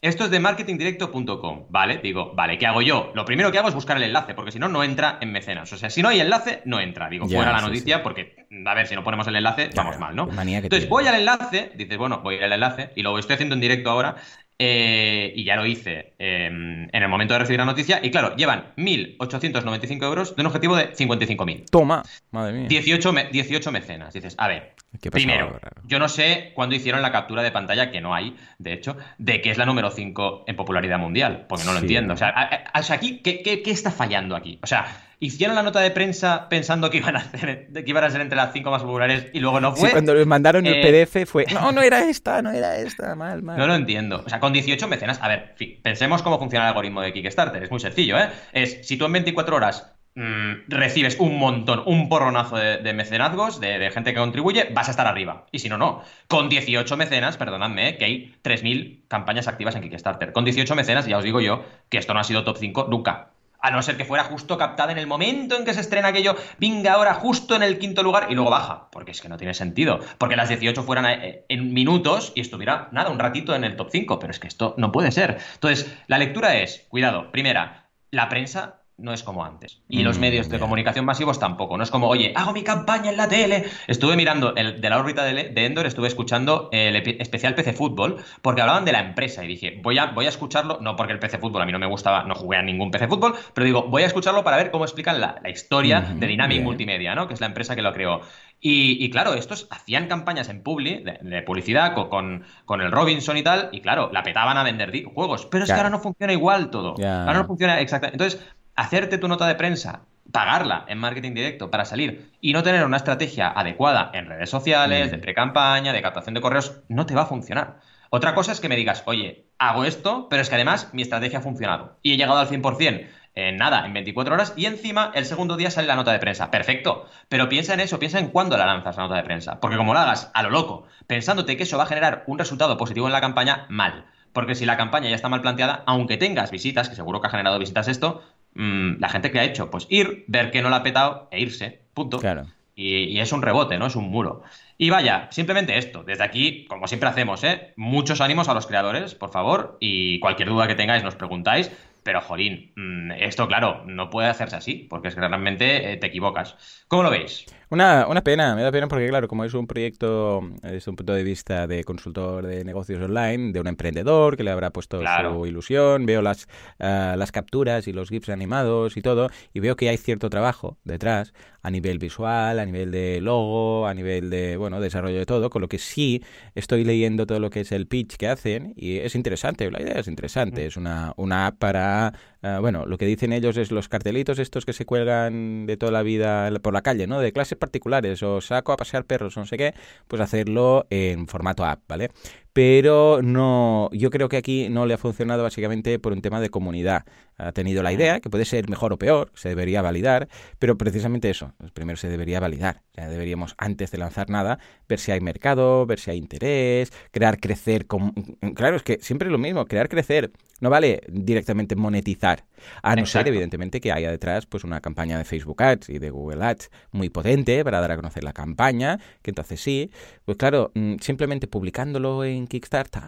Esto es de marketingdirecto.com, ¿vale? Digo, vale, ¿qué hago yo? Lo primero que hago es buscar el enlace, porque si no, no entra en mecenas. O sea, si no hay enlace, no entra. Digo, fuera la noticia, porque, a ver, si no ponemos el enlace, vamos mal, ¿no? Entonces, voy al enlace, dices, bueno, voy al enlace, y lo estoy haciendo en directo ahora, eh, y ya lo hice em, en el momento de recibir la noticia. Y claro, llevan 1.895 euros de un objetivo de 55.000. Toma, madre mía. 18, 18 mecenas. Dices, a ver, primero, yo no sé cuándo hicieron la captura de pantalla, que no hay, de hecho, de que es la número 5 en popularidad mundial, porque no lo entiendo. O sea, aquí, ¿qué, qué está fallando aquí? O sea, hicieron la nota de prensa pensando que iban a, hacer, que iban a ser entre las cinco más populares y luego no fue. Sí, cuando les mandaron el eh, PDF fue, no, no era esta, no era esta, mal, mal. No lo entiendo. O sea, con 18 mecenas, a ver, pensemos cómo funciona el algoritmo de Kickstarter. Es muy sencillo, ¿eh? Es, si tú en 24 horas mm, recibes un montón, un porronazo de, mecenazgos, de, gente que contribuye, vas a estar arriba. Y si no, no. Con 18 mecenas, perdonadme, ¿eh? que hay 3.000 campañas activas en Kickstarter. Con 18 mecenas, ya os digo yo, que esto no ha sido top 5 nunca a no ser que fuera justo captada en el momento en que se estrena aquello, venga ahora justo en el quinto lugar y luego baja, porque es que no tiene sentido, porque las 18 fueran eh, en minutos y estuviera, nada, un ratito en el top 5, pero es que esto no puede ser. Entonces, la lectura es, cuidado, primera, la prensa no es como antes. Y los mm, medios de comunicación masivos tampoco. No es como, oye, hago mi campaña en la tele. Estuve mirando el, de la órbita de, Endor, estuve escuchando el especial PC Fútbol, porque hablaban de la empresa. Y dije, voy a, voy a escucharlo, no porque el PC Fútbol a mí no me gustaba, no jugué a ningún PC Fútbol, pero digo, voy a escucharlo para ver cómo explican la, historia de Dynamic Multimedia, ¿no? Que es la empresa que lo creó. Y, claro, estos hacían campañas en Publi, de, publicidad, con, con, el Robinson y tal, y claro, la petaban a vender juegos. Pero es que ahora no funciona igual todo. Ahora no funciona exactamente. Entonces, hacerte tu nota de prensa, pagarla en marketing directo para salir y no tener una estrategia adecuada en redes sociales, de pre-campaña, de captación de correos, no te va a funcionar. Otra cosa es que me digas, oye, hago esto, pero es que además mi estrategia ha funcionado y he llegado al 100% en nada, en 24 horas y encima el segundo día sale la nota de prensa. Perfecto, pero piensa en eso, piensa en cuándo la lanzas la nota de prensa, porque como la hagas a lo loco, pensándote que eso va a generar un resultado positivo en la campaña, mal. Porque si la campaña ya está mal planteada, aunque tengas visitas, que seguro que ha generado visitas esto, Mm, la gente que ha hecho, pues ir, ver que no la ha petado e irse, punto. Claro. Y, es un rebote, ¿no? Es un muro. Y vaya, simplemente esto. Desde aquí, como siempre hacemos, ¿eh? Muchos ánimos a los creadores, por favor. Y cualquier duda que tengáis nos preguntáis. Pero, jolín, mm, esto, claro, no puede hacerse así, porque es que realmente eh, te equivocas. ¿Cómo lo veis? Una, una pena, me da pena porque, claro, como es un proyecto desde un punto de vista de consultor de negocios online, de un emprendedor que le habrá puesto su ilusión, veo las, uh, las capturas y los GIFs animados y todo, y veo que hay cierto trabajo detrás a nivel visual, a nivel de logo, a nivel de, bueno, desarrollo de todo, con lo que sí estoy leyendo todo lo que es el pitch que hacen y es interesante, la idea es interesante, mm. es una, una app para Ah, bueno, lo que dicen ellos es los cartelitos estos que se cuelgan de toda la vida por la calle, ¿no? De clases particulares o saco a pasear perros o no sé qué, pues hacerlo en formato app, ¿vale? pero no, yo creo que aquí no le ha funcionado básicamente por un tema de comunidad. Ha tenido la idea, que puede ser mejor o peor, se debería validar, pero precisamente eso, primero se debería validar. Deberíamos, antes de lanzar nada, ver si hay mercado, ver si hay interés, crear, crecer. Claro, es que siempre es lo mismo, crear, crecer. No vale directamente monetizar, a no ser, evidentemente, que haya detrás pues una campaña de Facebook Ads y de Google Ads muy potente para dar a conocer la campaña, que entonces sí, pues claro, mm, simplemente publicándolo en Kickstarter,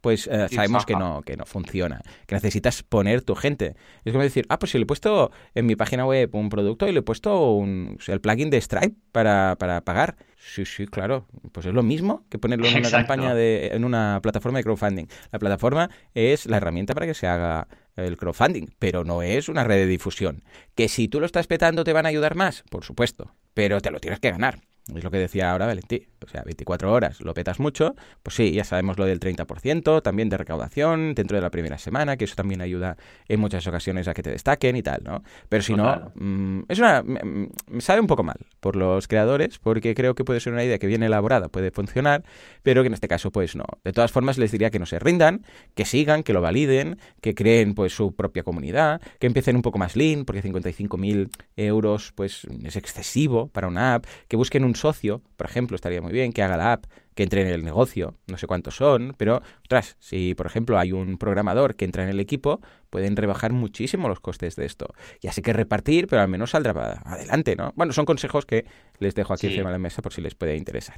pues eh, sabemos que no, que no funciona, que necesitas poner tu gente. Es como decir, ah, pues si le he puesto en mi página web un producto y le he puesto un, el plugin de Stripe para, para pagar. Sí, sí, claro. Pues es lo mismo que ponerlo en una campaña de, en una plataforma de crowdfunding. La plataforma es la herramienta para que se haga el crowdfunding, pero no es una red de difusión. Que si tú lo estás petando te van a ayudar más, por supuesto, pero te lo tienes que ganar. Es lo que decía ahora Valentín. O sea, 24 horas lo petas mucho. Pues sí, ya sabemos lo del 30%, también de recaudación dentro de la primera semana, que eso también ayuda en muchas ocasiones a que te destaquen y tal, ¿no? Pero si no, mm, es una. Me, sabe un poco mal por los creadores, porque creo que puede ser una idea que bien elaborada, puede funcionar, pero que en este caso, pues no. De todas formas, les diría que no se rindan, que sigan, que lo validen, que creen pues su propia comunidad, que empiecen un poco más lean, porque 55.000 euros pues es excesivo para una app, que busquen un socio, por ejemplo, estaría muy bien, que haga la app que entre en el negocio. No sé cuántos son, pero, tras, si por ejemplo hay un programador que entra en el equipo, pueden rebajar muchísimo los costes de esto. Y así que repartir, pero al menos saldrá adelante, ¿no? Bueno, son consejos que les dejo aquí encima de la mesa por si les puede interesar.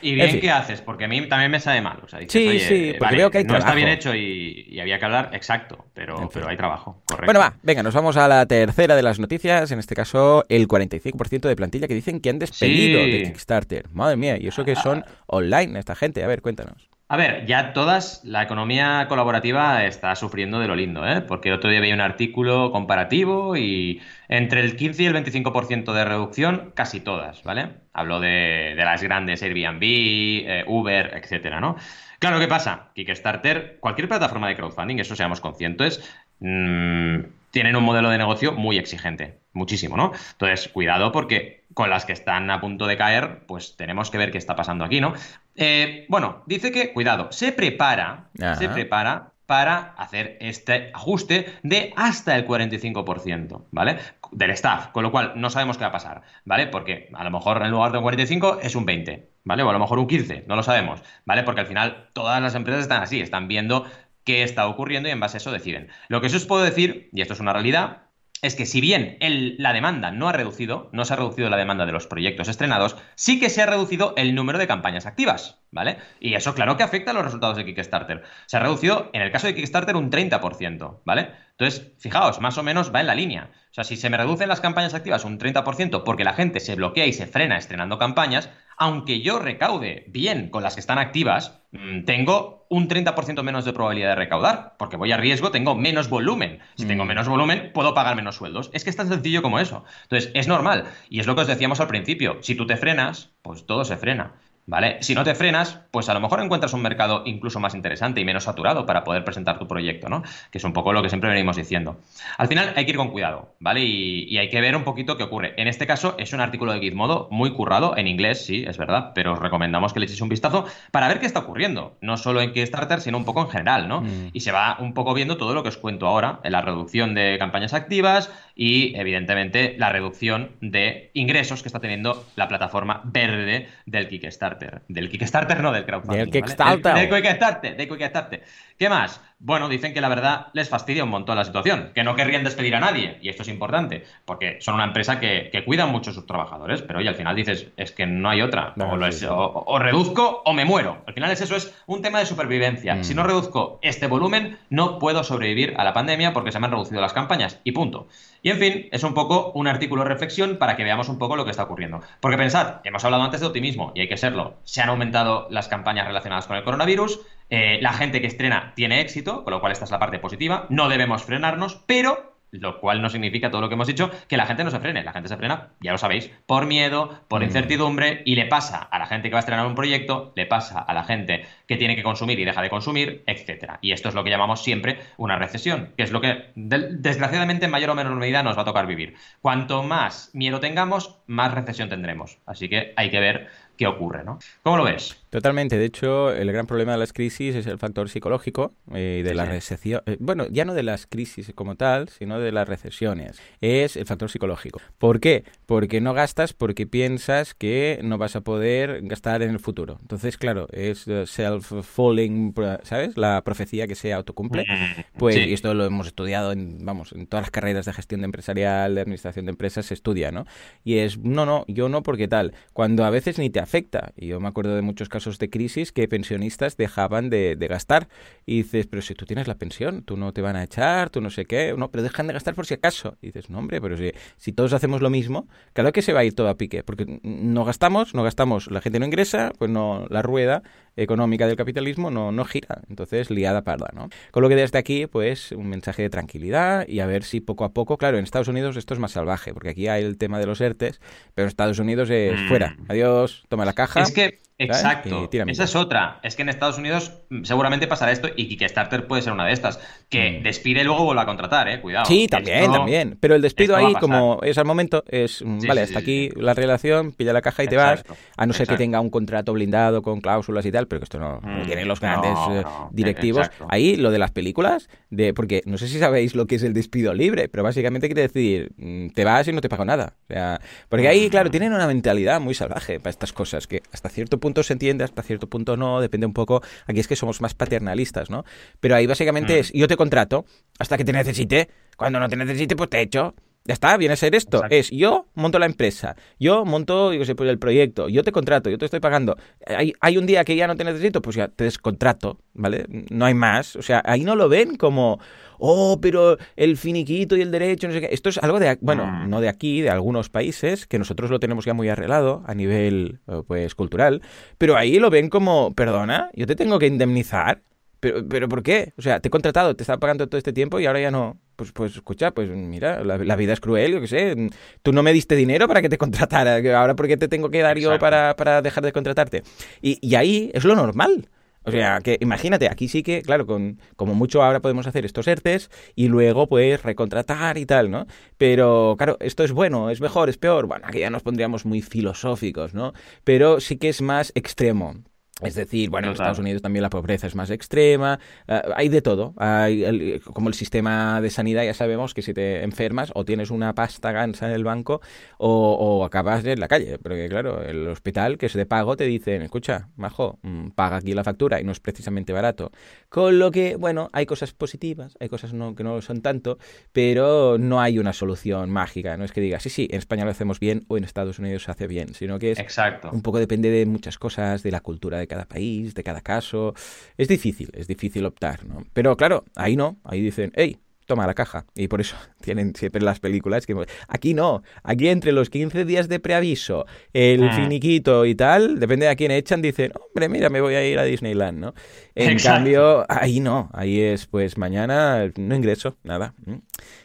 ¿Y bien qué haces? Porque a mí también me sale mal. O sea, sí, sí, porque veo que hay no está bien hecho y, había que hablar, exacto, pero, pero hay trabajo, correcto. Bueno, va, venga, nos vamos a la tercera de las noticias, en este caso el 45% de plantilla que dicen que han despedido de Kickstarter. Madre mía, y eso que son online esta gente. A ver, cuéntanos. A ver, ya todas, la economía colaborativa está sufriendo de lo lindo, ¿eh? Porque el otro día veía un artículo comparativo y entre el 15 y el 25% de reducción, casi todas, ¿vale? Hablo de, las grandes Airbnb, eh, Uber, etcétera, ¿no? Claro, ¿qué pasa? Kickstarter, cualquier plataforma de crowdfunding, eso seamos conscientes, mmm, tienen un modelo de negocio muy exigente, muchísimo, ¿no? Entonces, cuidado porque con las que están a punto de caer, pues tenemos que ver qué está pasando aquí, ¿no? Eh, bueno, dice que, cuidado, se prepara, se prepara para hacer este ajuste de hasta el 45%, ¿vale? Del staff, con lo cual no sabemos qué va a pasar, ¿vale? Porque a lo mejor en lugar de un 45 es un 20, ¿vale? O a lo mejor un 15, no lo sabemos, ¿vale? Porque al final todas las empresas están así, están viendo qué está ocurriendo y en base a eso deciden. Lo que sí os puedo decir, y esto es una realidad, es que si bien la demanda no ha reducido, no se ha reducido la demanda de los proyectos estrenados, sí que se ha reducido el número de campañas activas, ¿vale? Y eso claro que afecta a los resultados de Kickstarter. Se ha reducido, en el caso de Kickstarter, un 30%, ¿vale? Entonces, fijaos, más o menos va en la línea. O sea, si se me reducen las campañas activas un 30% porque la gente se bloquea y se frena estrenando campañas, aunque yo recaude bien con las que están activas, mm, tengo un 30% menos de probabilidad de recaudar, porque voy a riesgo, tengo menos volumen. Si tengo mm. menos volumen, puedo pagar menos sueldos. Es que es tan sencillo como eso. Entonces, es normal. Y es lo que os decíamos al principio. Si tú te frenas, pues todo se frena. ¿Vale? Si no te frenas, pues a lo mejor encuentras un mercado incluso más interesante y menos saturado para poder presentar tu proyecto, ¿no? Que es un poco lo que siempre venimos diciendo. Al final hay que ir con cuidado, ¿vale? Y, hay que ver un poquito qué ocurre. En este caso es un artículo de Gizmodo muy currado, en inglés, sí, es verdad, pero os recomendamos que le echéis un vistazo para ver qué está ocurriendo, no solo en Kickstarter, sino un poco en general, ¿no? Mm. Y se va un poco viendo todo lo que os cuento ahora, en la reducción de campañas activas y, evidentemente, la reducción de ingresos que está teniendo la plataforma verde del Kickstarter. Del Kickstarter, no del crowdfunding. Del Kickstarter. Del, Kickstarter, del Kickstarter. ¿Qué más? Bueno, dicen que la verdad les fastidia un montón la situación, que no querrían despedir a nadie, y esto es importante, porque son una empresa que, que cuida mucho a sus trabajadores, pero oye, al final dices, es que no hay otra, o, reduzco o me muero. Al final es eso, es un tema de supervivencia. Mm. Si no reduzco este volumen, no puedo sobrevivir a la pandemia porque se me han reducido las campañas, y punto. Y en fin, es un poco un artículo de reflexión para que veamos un poco lo que está ocurriendo. Porque pensad, hemos hablado antes de optimismo, y hay que serlo. Se han aumentado las campañas relacionadas con el coronavirus, eh, la gente que estrena tiene éxito, con lo cual esta es la parte positiva. No debemos frenarnos, pero lo cual no significa todo lo que hemos dicho, que la gente no se frene. La gente se frena, ya lo sabéis, por miedo, por mm. incertidumbre, y le pasa a la gente que va a estrenar un proyecto, le pasa a la gente que tiene que consumir y deja de consumir, etcétera. Y esto es lo que llamamos siempre una recesión, que es lo que desgraciadamente en mayor o menor medida nos va a tocar vivir. Cuanto más miedo tengamos, más recesión tendremos. Así que hay que ver qué ocurre, ¿no? ¿Cómo lo ves? Totalmente. De hecho, el gran problema de las crisis es el factor psicológico eh, y de la recesión. Eh, bueno, ya no de las crisis como tal, sino de las recesiones. Es el factor psicológico. ¿Por qué? Porque no gastas porque piensas que no vas a poder gastar en el futuro. Entonces, claro, es self-falling, ¿sabes? La profecía que se autocumple. Mm, pues, y esto lo hemos estudiado en, vamos, en todas las carreras de gestión de empresarial, de administración de empresas, se estudia, ¿no? Y es, no, no, yo no porque tal. Cuando a veces ni te afecta. Y yo me acuerdo de muchos casos de crisis que pensionistas dejaban de, gastar. Y dices, pero si tú tienes la pensión, tú no te van a echar, tú no sé qué, no, pero dejan de gastar por si acaso. Y dices, no, hombre, pero si, si todos hacemos lo mismo, claro que se va a ir todo a pique, porque no gastamos, no gastamos, la gente no ingresa, pues no, la rueda económica del capitalismo no, no gira. Entonces, liada parda, ¿no? Con lo que desde aquí, pues, un mensaje de tranquilidad y a ver si poco a poco, claro, en Estados Unidos esto es más salvaje, porque aquí hay el tema de los ERTES, pero Estados Unidos es mm. fuera. Adiós, toma la caja. Es que Exacto. Esa es otra. Es que en Estados Unidos mm, seguramente pasará esto y Kickstarter puede ser una de estas. Que mm. despide y luego vuelva a contratar, ¿eh? Cuidado. Sí, también, también. Pero el despido ahí, como es al momento, es, mm, vale, hasta aquí la relación, pilla la caja y te vas. A no ser que tenga un contrato blindado con cláusulas y tal, pero que esto no, mm, tienen los grandes eh, directivos. Ahí lo de las películas, de porque no sé si sabéis lo que es el despido libre, pero básicamente quiere decir, te vas y no te pago nada. O sea, porque ahí, claro, tienen una mentalidad muy salvaje para estas cosas, que hasta cierto punto se entiende, hasta cierto punto no, depende un poco. Aquí es que somos más paternalistas, ¿no? Pero ahí básicamente es, yo te contrato hasta que te necesite, cuando no te necesite, pues te echo. Ya está, viene a ser esto. Es yo monto la empresa, yo monto, yo sé, pues el proyecto, yo te contrato, yo te estoy pagando. Hay, hay un día que ya no te necesito, pues ya te descontrato, ¿vale? No hay más. O sea, ahí no lo ven como, oh, pero el finiquito y el derecho, no sé qué. Esto es algo de, bueno, mm. no de aquí, de algunos países, que nosotros lo tenemos ya muy arreglado a nivel, eh, pues, cultural, pero ahí lo ven como, perdona, yo te tengo que indemnizar. Pero, pero ¿por qué? O sea, te he contratado, te estaba pagando todo este tiempo y ahora ya no pues, pues escucha, pues mira, la, vida es cruel, yo qué sé. Tú no me diste dinero para que te contratara, ahora ¿por qué te tengo que dar yo para, para, dejar de contratarte? Y, y ahí es lo normal. O sea, que imagínate, aquí sí que, claro, con como mucho ahora podemos hacer estos ERTES y luego pues recontratar y tal, ¿no? Pero claro, esto es bueno, es mejor, es peor. Bueno, aquí ya nos pondríamos muy filosóficos, ¿no? Pero sí que es más extremo. Es decir, bueno, en Estados Unidos también la pobreza es más extrema, eh, hay de todo. Hay como el sistema de sanidad, ya sabemos que si te enfermas o tienes una pasta gansa en el banco o, acabas en la calle. Porque claro, el hospital que es de pago te dicen, escucha, majo, mm, paga aquí la factura y no es precisamente barato. Con lo que, bueno, hay cosas positivas, hay cosas no, que no lo son tanto, pero no hay una solución mágica. No es que digas, sí, sí, en España lo hacemos bien o en Estados Unidos se hace bien, sino que es Exacto. un poco depende de muchas cosas, de la cultura de cada país, de cada caso. Es difícil, es difícil optar, ¿no? Pero claro, ahí no, ahí dicen, hey, toma la caja. Y por eso tienen siempre las películas que... Aquí no, aquí entre los 15 días de preaviso, el ah. finiquito y tal, depende de a quién echan, dicen, hombre, mira, me voy a ir a Disneyland, ¿no? En cambio, ahí no, ahí es, pues mañana no ingreso, nada.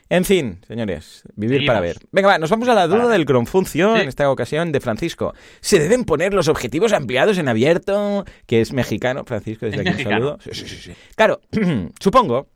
En fin, señores, vivir para ver. Venga, va, nos vamos a la duda del Cronfuncio, en esta ocasión de Francisco. ¿Se deben poner los objetivos ampliados en abierto? Que es mexicano, Francisco, desde aquí un saludo. Sí, sí, sí. Claro, supongo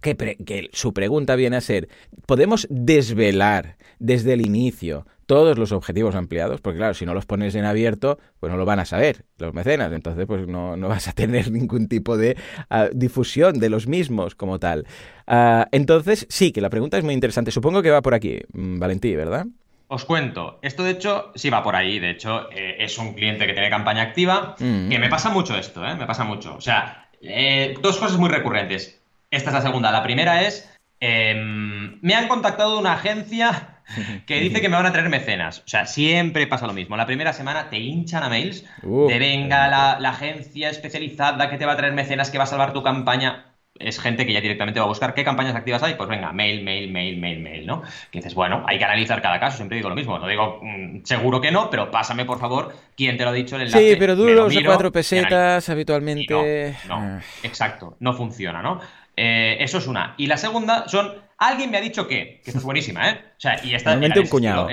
que, que, su pregunta viene a ser, ¿podemos desvelar desde el inicio todos los objetivos ampliados? Porque claro, si no los pones en abierto, pues no lo van a saber los mecenas, entonces pues no, no vas a tener ningún tipo de ah, difusión de los mismos como tal. Ah, entonces, sí, que la pregunta es muy interesante. Supongo que va por aquí, mm, Valentí, ¿verdad? Os cuento, esto de hecho sí va por ahí, de hecho eh, es un cliente que tiene campaña activa, mm. que me pasa mucho esto, ¿eh? me pasa mucho. O sea, eh, dos cosas muy recurrentes. Esta es la segunda. La primera es, em, me han contactado de una agencia que dice que me van a traer mecenas. O sea, siempre pasa lo mismo. La primera semana te hinchan a mails uh, de venga la, agencia especializada que te va a traer mecenas, que va a salvar tu campaña. Es gente que ya directamente va a buscar qué campañas activas hay. Pues venga, mail, mail, mail, mail, mail, ¿no? Que dices, bueno, hay que analizar cada caso. Siempre digo lo mismo. No digo mm, seguro que no, pero pásame por favor quién te lo ha dicho el enlace. Sí, pero duros de cuatro pesetas habitualmente. no, ah. exacto. No funciona, ¿no? Eh, eso es una. Y la segunda son, alguien me ha dicho que, que esto es buenísima, ¿eh? O sea, y esta un cuñado.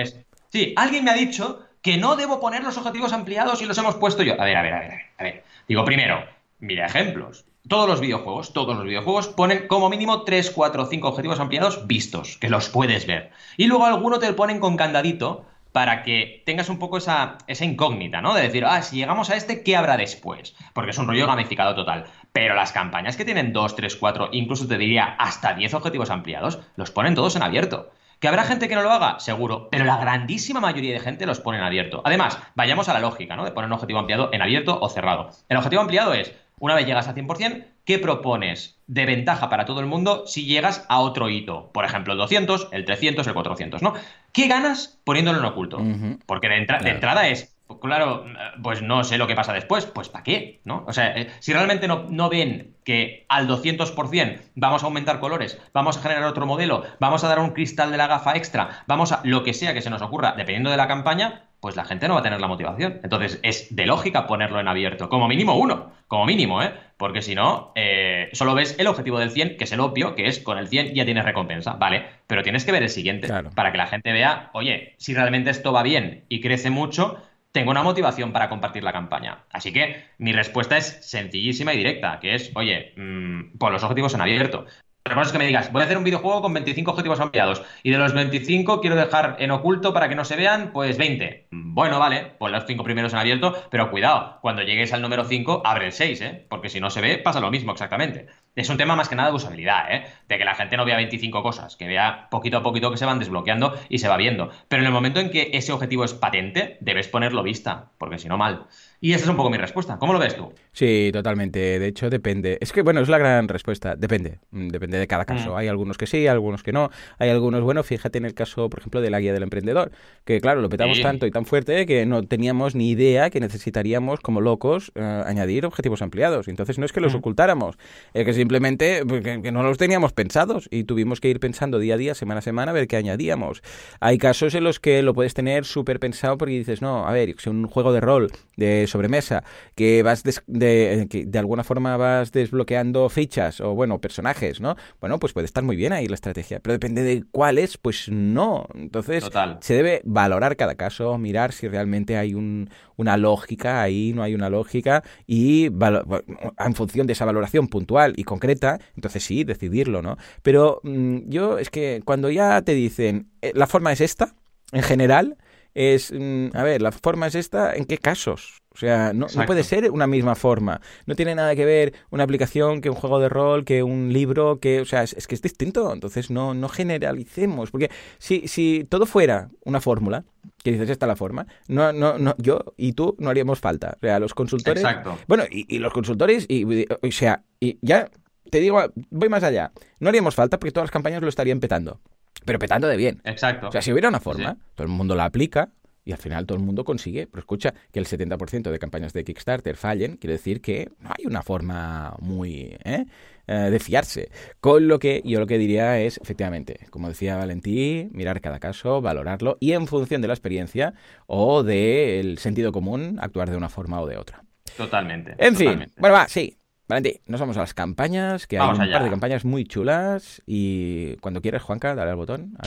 sí, alguien me ha dicho que no debo poner los objetivos ampliados y los hemos puesto yo. A ver, a ver, a ver, a ver. Digo, primero, mira ejemplos. Todos los videojuegos, todos los videojuegos ponen como mínimo 3, 4, 5 objetivos ampliados vistos, que los puedes ver. Y luego alguno te lo ponen con candadito para que tengas un poco esa, esa, incógnita, ¿no? De decir, ah, si llegamos a este, ¿qué habrá después? Porque es un rollo gamificado total. Pero las campañas que tienen 2, 3, 4, incluso te diría hasta 10 objetivos ampliados, los ponen todos en abierto. ¿Que habrá gente que no lo haga? Seguro, pero la grandísima mayoría de gente los pone en abierto. Además, vayamos a la lógica, ¿no? De poner un objetivo ampliado en abierto o cerrado. El objetivo ampliado es, una vez llegas a 100%, ¿qué propones de ventaja para todo el mundo si llegas a otro hito? Por ejemplo, el 200, el 300, el 400, ¿no? ¿Qué ganas poniéndolo en oculto? Porque de, entrada es, claro, pues no sé lo que pasa después, pues ¿para qué? ¿No? O sea, eh, si realmente no, no ven que al 200% vamos a aumentar colores, vamos a generar otro modelo, vamos a dar un cristal de la gafa extra, vamos a lo que sea que se nos ocurra, dependiendo de la campaña, pues la gente no va a tener la motivación. Entonces, es de lógica ponerlo en abierto, como mínimo uno, como mínimo, ¿eh? Porque si no, eh, solo ves el objetivo del 100, que es el obvio, que es con el 100 ya tienes recompensa, ¿vale? Pero tienes que ver el siguiente, para que la gente vea, oye, si realmente esto va bien y crece mucho, tengo una motivación para compartir la campaña. Así que mi respuesta es sencillísima y directa, que es, oye, mm, pon los objetivos en abierto. Otra cosa es que me digas, voy a hacer un videojuego con 25 objetivos ampliados y de los 25 quiero dejar en oculto para que no se vean, pues 20. Bueno, vale, pues los 5 primeros en abierto, pero cuidado, cuando llegues al número 5, abre el 6, ¿eh? Porque si no se ve, pasa lo mismo exactamente. Es un tema más que nada de usabilidad, ¿eh? De que la gente no vea 25 cosas, que vea poquito a poquito que se van desbloqueando y se va viendo. Pero en el momento en que ese objetivo es patente, debes ponerlo vista, porque si no, mal. Y esa es un poco mi respuesta. ¿Cómo lo ves tú? Sí, totalmente. De hecho, depende. Es que, bueno, es la gran respuesta. Depende. Mm, depende de cada caso. Mm. Hay algunos que sí, algunos que no. Hay algunos, bueno, fíjate en el caso, por ejemplo, de la guía del emprendedor, que claro, lo petamos tanto y tan fuerte que no teníamos ni idea que necesitaríamos, como locos, eh, añadir objetivos ampliados. Entonces, no es que los mm. ocultáramos, es que simplemente pues, que, no los teníamos pensados y tuvimos que ir pensando día a día, semana a semana, a ver qué añadíamos. Hay casos en los que lo puedes tener súper pensado porque dices, no, a ver, es un juego de rol de sobremesa, que vas de, que de alguna forma vas desbloqueando fichas o, bueno, personajes, ¿no? Bueno, pues puede estar muy bien ahí la estrategia, pero depende de cuáles, pues no. Entonces, se debe valorar cada caso, mirar si realmente hay un, una lógica ahí, no hay una lógica, y en función de esa valoración puntual y concreta, entonces sí, decidirlo, ¿no? Pero mm, yo es que cuando ya te dicen, eh, la forma es esta, en general, es, mm, a ver, la forma es esta, ¿en qué casos? O sea, no, puede ser una misma forma. No tiene nada que ver una aplicación que un juego de rol, que un libro, que, o sea, es, que es distinto. Entonces no, no generalicemos. Porque si, si todo fuera una fórmula, que dices esta es la forma, no, no, no, yo y tú no haríamos falta. O sea, los consultores. Exacto. Bueno, y, los consultores, y, o sea, y ya te digo, voy más allá. No haríamos falta porque todas las campañas lo estarían petando pero petando de bien. Exacto. O sea, si hubiera una forma, todo el mundo la aplica y al final todo el mundo consigue. Pero escucha, que el 70% de campañas de Kickstarter fallen, quiere decir que no hay una forma muy ¿eh? Eh, de fiarse. Con lo que yo lo que diría es, efectivamente, como decía Valentí, mirar cada caso, valorarlo y en función de la experiencia o del sentido común, actuar de una forma o de otra. Totalmente. En fin, bueno, va, sí, Valentí, nos vamos a las campañas, que hay un par de campañas muy chulas. Y cuando quieres, Juanca, dale al botón.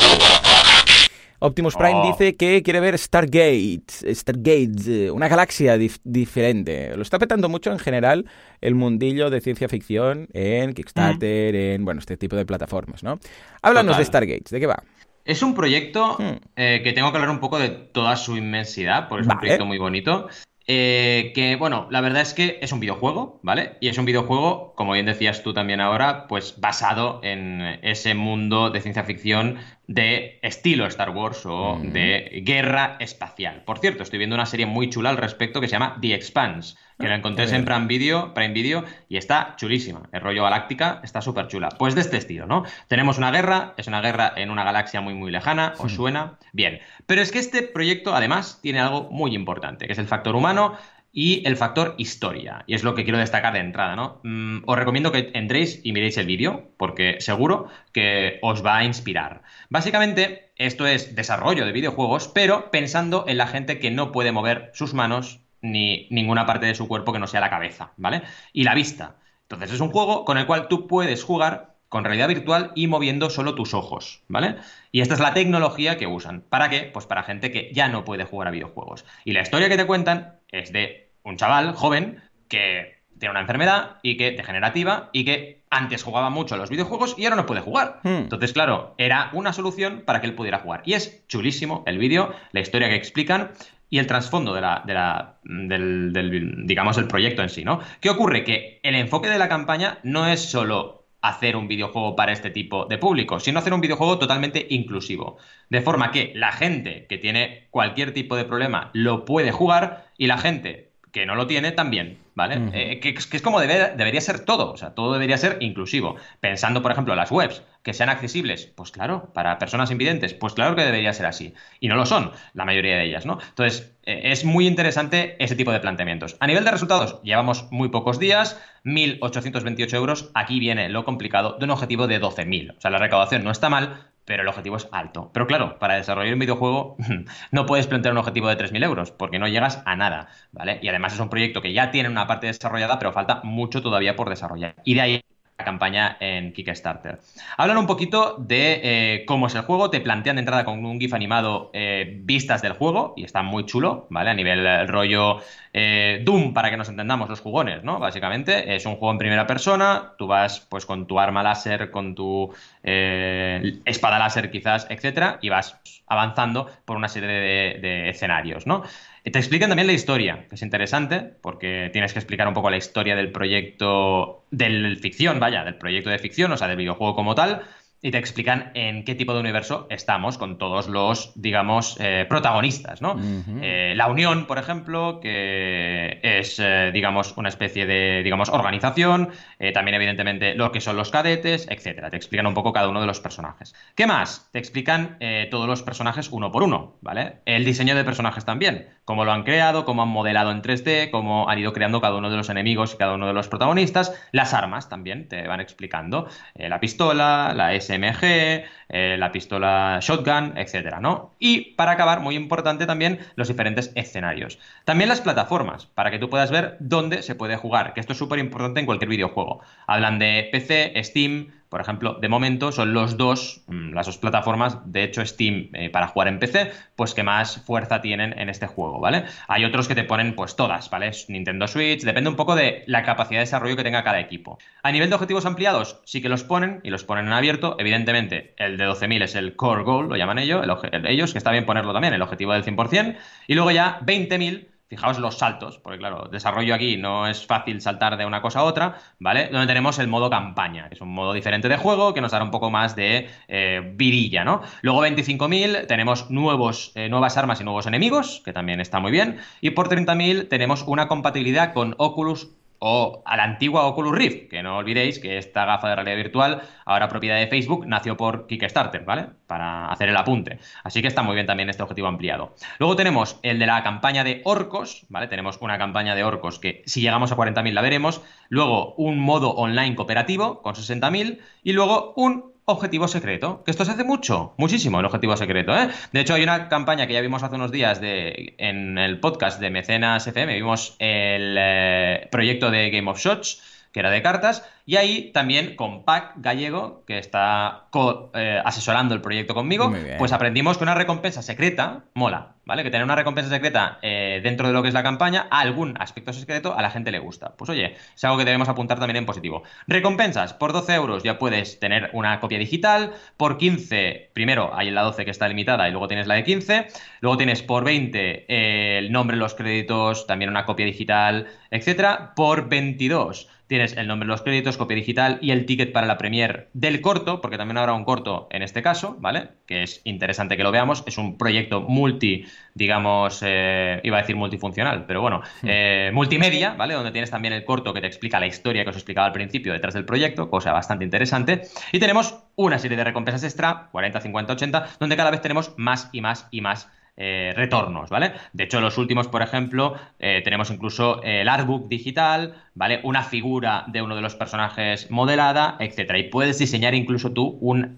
Optimus Prime oh. dice que quiere ver Stargate, Stargate, eh, una galaxia diferente. Lo está petando mucho en general el mundillo de ciencia ficción en Kickstarter, en bueno, este tipo de plataformas, ¿no? Háblanos de Stargate, ¿de qué va? Es un proyecto hmm. eh, que tengo que hablar un poco de toda su inmensidad, porque es un proyecto muy bonito. Eh, que, bueno, la verdad es que es un videojuego, ¿vale? Y es un videojuego, como bien decías tú también ahora, pues basado en ese mundo de ciencia ficción de estilo Star Wars o de guerra espacial. Por cierto, estoy viendo una serie muy chula al respecto que se llama The Expanse, que la encontré en Prime Video, Prime Video y está chulísima. El rollo galáctica está súper chula. Pues de este estilo, ¿no? Tenemos una guerra, es una guerra en una galaxia muy, muy lejana, ¿os suena? Bien. Pero es que este proyecto además tiene algo muy importante, que es el factor humano y el factor historia. Y es lo que quiero destacar de entrada, ¿no? Mm, os recomiendo que entréis y miréis el vídeo, porque seguro que os va a inspirar. Básicamente, esto es desarrollo de videojuegos, pero pensando en la gente que no puede mover sus manos ni ninguna parte de su cuerpo que no sea la cabeza, ¿vale? Y la vista. Entonces es un juego con el cual tú puedes jugar con realidad virtual y moviendo solo tus ojos, ¿vale? Y esta es la tecnología que usan. ¿Para qué? Pues para gente que ya no puede jugar a videojuegos. Y la historia que te cuentan es de un chaval joven que tiene una enfermedad y que degenerativa y que antes jugaba mucho a los videojuegos y ahora no puede jugar. Hmm. Entonces, claro, era una solución para que él pudiera jugar. Y es chulísimo el vídeo, la historia que explican y el trasfondo de la, de la, del, del, digamos, el proyecto en sí, ¿no? ¿Qué ocurre? Que el enfoque de la campaña no es solo hacer un videojuego para este tipo de público, sino hacer un videojuego totalmente inclusivo. De forma que la gente que tiene cualquier tipo de problema lo puede jugar y la gente que no lo tiene también, ¿vale? Eh, que, es como debería ser todo, o sea, todo debería ser inclusivo. Pensando, por ejemplo, las webs, que sean accesibles, pues claro, para personas invidentes, pues claro que debería ser así. Y no lo son, la mayoría de ellas, ¿no? Entonces, eh, es muy interesante ese tipo de planteamientos. A nivel de resultados, llevamos muy pocos días, 1.828 euros, aquí viene lo complicado de un objetivo de 12.000. O sea, la recaudación no está mal, pero el objetivo es alto. Pero claro, para desarrollar un videojuego no puedes plantear un objetivo de 3.000 euros, porque no llegas a nada, ¿vale? Y además es un proyecto que ya tiene una parte desarrollada, pero falta mucho todavía por desarrollar. Y de ahí campaña en Kickstarter. Hablan un poquito de eh, cómo es el juego, te plantean de entrada con un GIF animado eh, vistas del juego y está muy chulo, ¿vale? A nivel eh, rollo Doom, para que nos entendamos los jugones, ¿no? Básicamente es un juego en primera persona, tú vas pues con tu arma láser, con tu espada láser quizás, etcétera, y vas avanzando por una serie de, de escenarios, ¿no? Te explican también la historia, que es interesante, porque tienes que explicar un poco la historia del proyecto, del ficción, vaya, del proyecto de ficción, o sea, del videojuego como tal, y te explican en qué tipo de universo estamos con todos los, digamos, eh, protagonistas, ¿no? Eh, la Unión, por ejemplo, que es, eh, digamos, una especie de, digamos, organización, también evidentemente lo que son los cadetes, etcétera. Te explican un poco cada uno de los personajes. ¿Qué más? Te explican todos los personajes uno por uno, ¿vale? El diseño de personajes también, cómo lo han creado, cómo han modelado en 3D, cómo han ido creando cada uno de los enemigos y cada uno de los protagonistas, las armas también te van explicando, la pistola, la S SMG, eh, la pistola shotgun, etcétera, ¿no? Y para acabar, muy importante también, los diferentes escenarios. También las plataformas, para que tú puedas ver dónde se puede jugar, que esto es súper importante en cualquier videojuego. Hablan de PC, Steam, por ejemplo, de momento son los dos, mm, las dos plataformas, de hecho Steam eh, para jugar en PC, pues que más fuerza tienen en este juego, ¿vale? Hay otros que te ponen pues todas, ¿vale? Nintendo Switch, depende un poco de la capacidad de desarrollo que tenga cada equipo. A nivel de objetivos ampliados, sí que los ponen y los ponen en abierto, evidentemente el de 12.000 es el core goal, lo llaman ellos, ellos, que está bien ponerlo también, el objetivo del 100%, y luego ya 20.000 Fijaos los saltos, porque claro, desarrollo aquí no es fácil saltar de una cosa a otra, ¿vale? Donde tenemos el modo campaña, que es un modo diferente de juego que nos dará un poco más de eh, virilla, ¿no? Luego 25.000 tenemos nuevos, eh, nuevas armas y nuevos enemigos, que también está muy bien. Y por 30.000 tenemos una compatibilidad con Oculus o a la antigua Oculus Rift, que no olvidéis que esta gafa de realidad virtual, ahora propiedad de Facebook, nació por Kickstarter, ¿vale? Para hacer el apunte. Así que está muy bien también este objetivo ampliado. Luego tenemos el de la campaña de orcos, ¿vale? Tenemos una campaña de orcos que si llegamos a 40.000 la veremos. Luego un modo online cooperativo con 60.000 y luego un objetivo secreto, que esto se hace mucho, muchísimo el objetivo secreto. ¿eh? De hecho, hay una campaña que ya vimos hace unos días de, en el podcast de Mecenas FM, vimos el eh, proyecto de Game of Shots, que era de cartas, y ahí también con Pac Gallego, que está eh, asesorando el proyecto conmigo, pues aprendimos que una recompensa secreta mola, ¿vale? Que tener una recompensa secreta eh, dentro de lo que es la campaña, a algún aspecto secreto, a la gente le gusta. Pues oye, es algo que debemos apuntar también en positivo. Recompensas, por 12 euros ya puedes tener una copia digital, por 15, primero hay la 12 que está limitada y luego tienes la de 15, luego tienes por 20 eh, el nombre, los créditos, también una copia digital, etcétera, por 22 tienes el nombre, los créditos, copia digital y el ticket para la premier del corto, porque también habrá un corto en este caso, ¿vale? Que es interesante que lo veamos. Es un proyecto multi, digamos, eh, iba a decir multifuncional, pero bueno, hmm. eh, multimedia, ¿vale? Donde tienes también el corto que te explica la historia que os explicaba al principio detrás del proyecto, cosa bastante interesante. Y tenemos una serie de recompensas extra, 40, 50, 80, donde cada vez tenemos más y más y más eh, retornos, ¿vale? De hecho, los últimos, por ejemplo, eh, tenemos incluso el artbook digital, ¿vale? Una figura de uno de los personajes modelada, etcétera. Y puedes diseñar incluso tú un,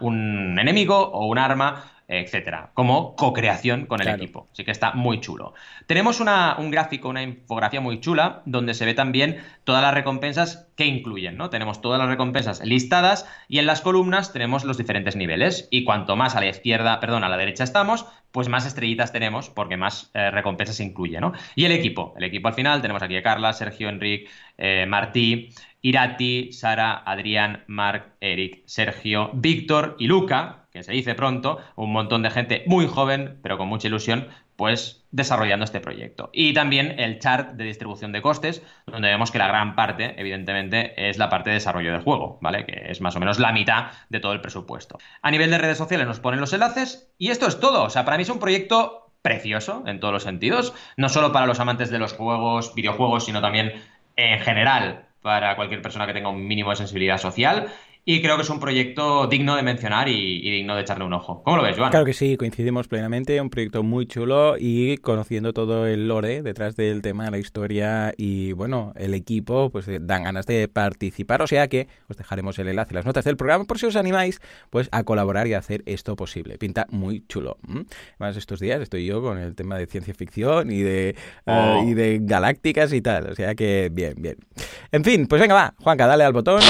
un enemigo o un arma etcétera, como co-creación con el equipo. Así que está muy chulo. Tenemos un gráfico, una infografía muy chula, donde se ve también todas las recompensas que incluyen, ¿no? Tenemos todas las recompensas listadas y en las columnas tenemos los diferentes niveles. Y cuanto más a la izquierda, perdón, a la derecha estamos, pues más estrellitas tenemos porque más eh, recompensas incluye, ¿no? Y el equipo. El equipo al final tenemos aquí a Carla, Sergio, Enric, eh, Martí, Irati, Sara, Adrián, Marc, Eric, Sergio, Víctor y Luca, que se dice pronto, un montón de gente muy joven, pero con mucha ilusión, pues desarrollando este proyecto. Y también el chart de distribución de costes, donde vemos que la gran parte, evidentemente, es la parte de desarrollo del juego, ¿vale? Que es más o menos la mitad de todo el presupuesto. A nivel de redes sociales nos ponen los enlaces y esto es todo. O sea, para mí es un proyecto precioso en todos los sentidos, no solo para los amantes de los juegos, videojuegos, sino también en general para cualquier persona que tenga un mínimo de sensibilidad social y creo que es un proyecto digno de mencionar y, digno de echarle un ojo. ¿Cómo lo ves, Joan? Claro que sí, coincidimos plenamente. Un proyecto muy chulo y conociendo todo el lore detrás del tema, la historia y, bueno, el equipo, pues eh, dan ganas de participar. O sea que os dejaremos el enlace, las notas del programa, por si os animáis, pues a colaborar y a hacer esto posible. Pinta muy chulo. Además, estos días estoy yo con el tema de ciencia ficción y de, eh, oh. y de galácticas y tal. O sea que, bien, bien. En fin, pues venga, va, Juanca, dale al botón.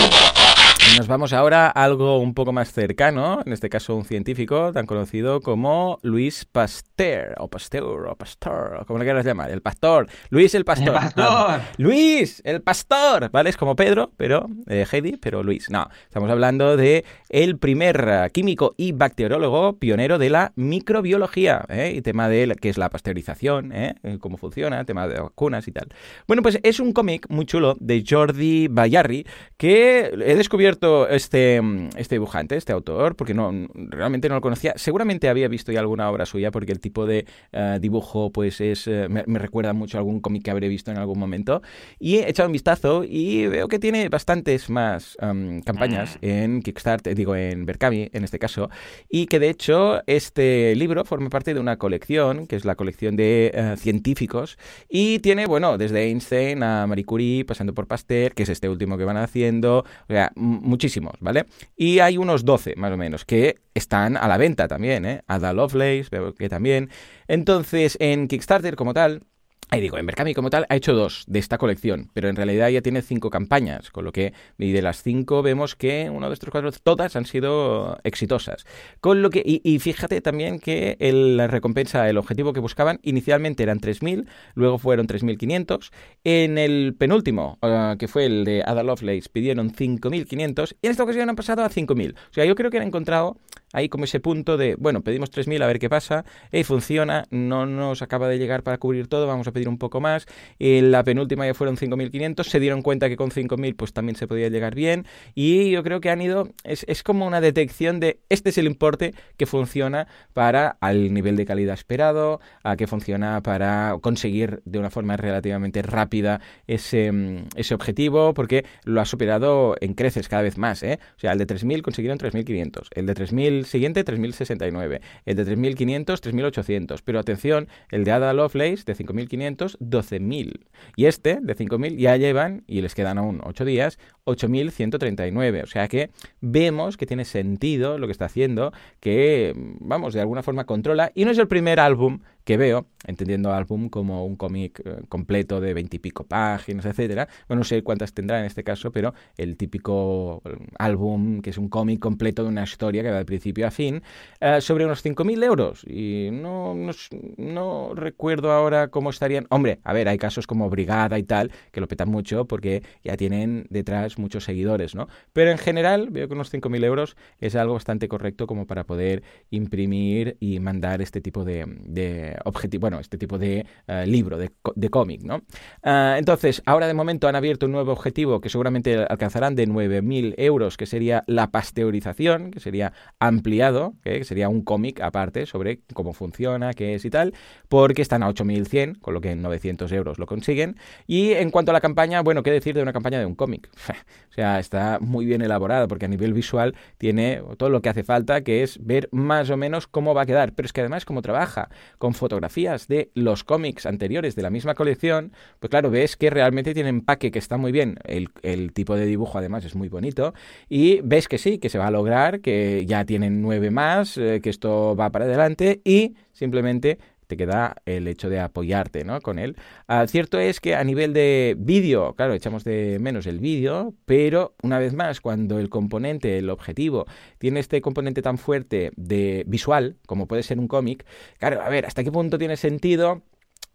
Nos vamos ahora a algo un poco más cercano, en este caso un científico tan conocido como Luis Pasteur, o Pasteur, o Pastor, como le quieras llamar, el pastor, Luis el pastor. El pastor. Luis el pastor, ¿vale? Es como Pedro, pero eh, Heidi, pero Luis. No, estamos hablando de el primer químico y bacteriólogo pionero de la microbiología, ¿eh? y tema de qué es la pasteurización, ¿eh? cómo funciona, tema de vacunas y tal. Bueno, pues es un cómic muy chulo de Jordi Bayarri que he descubierto este, este dibujante, este autor, porque no realmente no lo conocía. Seguramente había visto ya alguna obra suya, porque el tipo de eh, dibujo pues es eh, me, recuerda mucho a algún cómic que habré visto en algún momento. Y he echado un vistazo y veo que tiene bastantes más campañas mm. en Kickstarter, digo en Berkami en este caso, y que de hecho este libro forma parte de una colección, que es la colección de eh, científicos, y tiene, bueno, desde Einstein a Marie Curie, pasando por Pasteur, que es este último que van haciendo, o sea, muchísimos, ¿vale? Y hay unos 12 más o menos que están a la venta también, ¿eh? Ada Lovelace, que también. Entonces, en Kickstarter como tal, Ahí digo, en Berkami como tal ha hecho dos de esta colección, pero en realidad ya tiene cinco campañas, con lo que y de las cinco vemos que uno de estos cuatro, todas han sido exitosas. Con lo que, y, fíjate también que la recompensa, el objetivo que buscaban inicialmente eran 3.000, luego fueron 3.500. En el penúltimo, ah, que fue el de Ada Lovelace, pidieron 5.500 y en esta ocasión han pasado a 5.000. O sea, yo creo que han encontrado ahí como ese punto de, bueno, pedimos 3.000 a ver qué pasa, y funciona, no nos acaba de llegar para cubrir todo, vamos a pedir un poco más. Y la penúltima ya fueron 5.500, se dieron cuenta que con 5.000 pues también se podía llegar bien y yo creo que han ido, es, es como una detección de este es el importe que funciona para al nivel de calidad esperado, a que funciona para conseguir de una forma relativamente rápida ese, mm, ese objetivo, porque lo ha superado en creces cada vez más. ¿eh? O sea, el de 3.000 consiguieron 3.500, el de 3.000 siguiente 3.069, el de 3.500 3.800, pero atención, el de Ada Lovelace de 5.500 12.000. Y este, de 5.000, ya llevan, y les quedan aún 8 días, 8.139. O sea que vemos que tiene sentido lo que está haciendo, que, vamos, de alguna forma controla. Y no es el primer álbum que veo, entendiendo álbum como un cómic eh, completo de veintipico páginas, etcétera. Bueno, no sé cuántas tendrá en este caso, pero el típico eh, álbum que es un cómic completo de una historia que va de principio a fin, eh, sobre unos 5.000 euros. Y no, no, no, recuerdo ahora cómo estarían. Hombre, a ver, hay casos como Brigada y tal, que lo petan mucho porque ya tienen detrás muchos seguidores, ¿no? Pero en general, veo que unos 5.000 euros es algo bastante correcto como para poder imprimir y mandar este tipo de objetivo, bueno, este tipo de eh, libro, de, de cómic, ¿no? Ah, entonces, ahora de momento han abierto un nuevo objetivo que seguramente alcanzarán de 9.000 euros, que sería la pasteurización, que sería ampliado, que sería un cómic aparte sobre cómo funciona, qué es y tal, porque están a 8.100, con lo que en 900 euros lo consiguen. Y en cuanto a la campaña, bueno, ¿qué decir de una campaña de un cómic? o sea, está muy bien elaborada, porque a nivel visual tiene todo lo que hace falta, que es ver más o menos cómo va a quedar, pero es que además cómo trabaja, con fotografías de los cómics anteriores de la misma colección, pues claro, ves que realmente tiene empaque que está muy bien, el, el tipo de dibujo además es muy bonito, y ves que sí, que se va a lograr, que ya tienen nueve más, eh, que esto va para adelante y simplemente te queda el hecho de apoyarte ¿no? con él. Ah, cierto es que a nivel de vídeo, claro, echamos de menos el vídeo, pero una vez más, cuando el componente, el objetivo, tiene este componente tan fuerte de visual, como puede ser un cómic, claro, a ver, ¿hasta qué punto tiene sentido?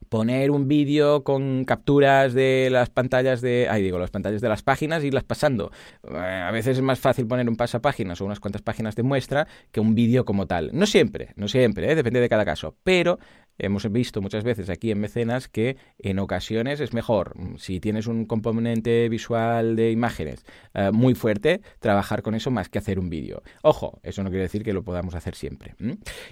Poner un vídeo con capturas de las pantallas de, ahí digo, las pantallas de las páginas y irlas pasando. Eh, a veces es más fácil poner un pasapáginas o unas cuantas páginas de muestra que un vídeo como tal. No siempre, no siempre, ¿eh? depende de cada caso, pero hemos visto muchas veces aquí en Mecenas que en ocasiones es mejor, mm, si tienes un componente visual de imágenes eh, muy fuerte, trabajar con eso más que hacer un vídeo. Ojo, eso no quiere decir que lo podamos hacer siempre.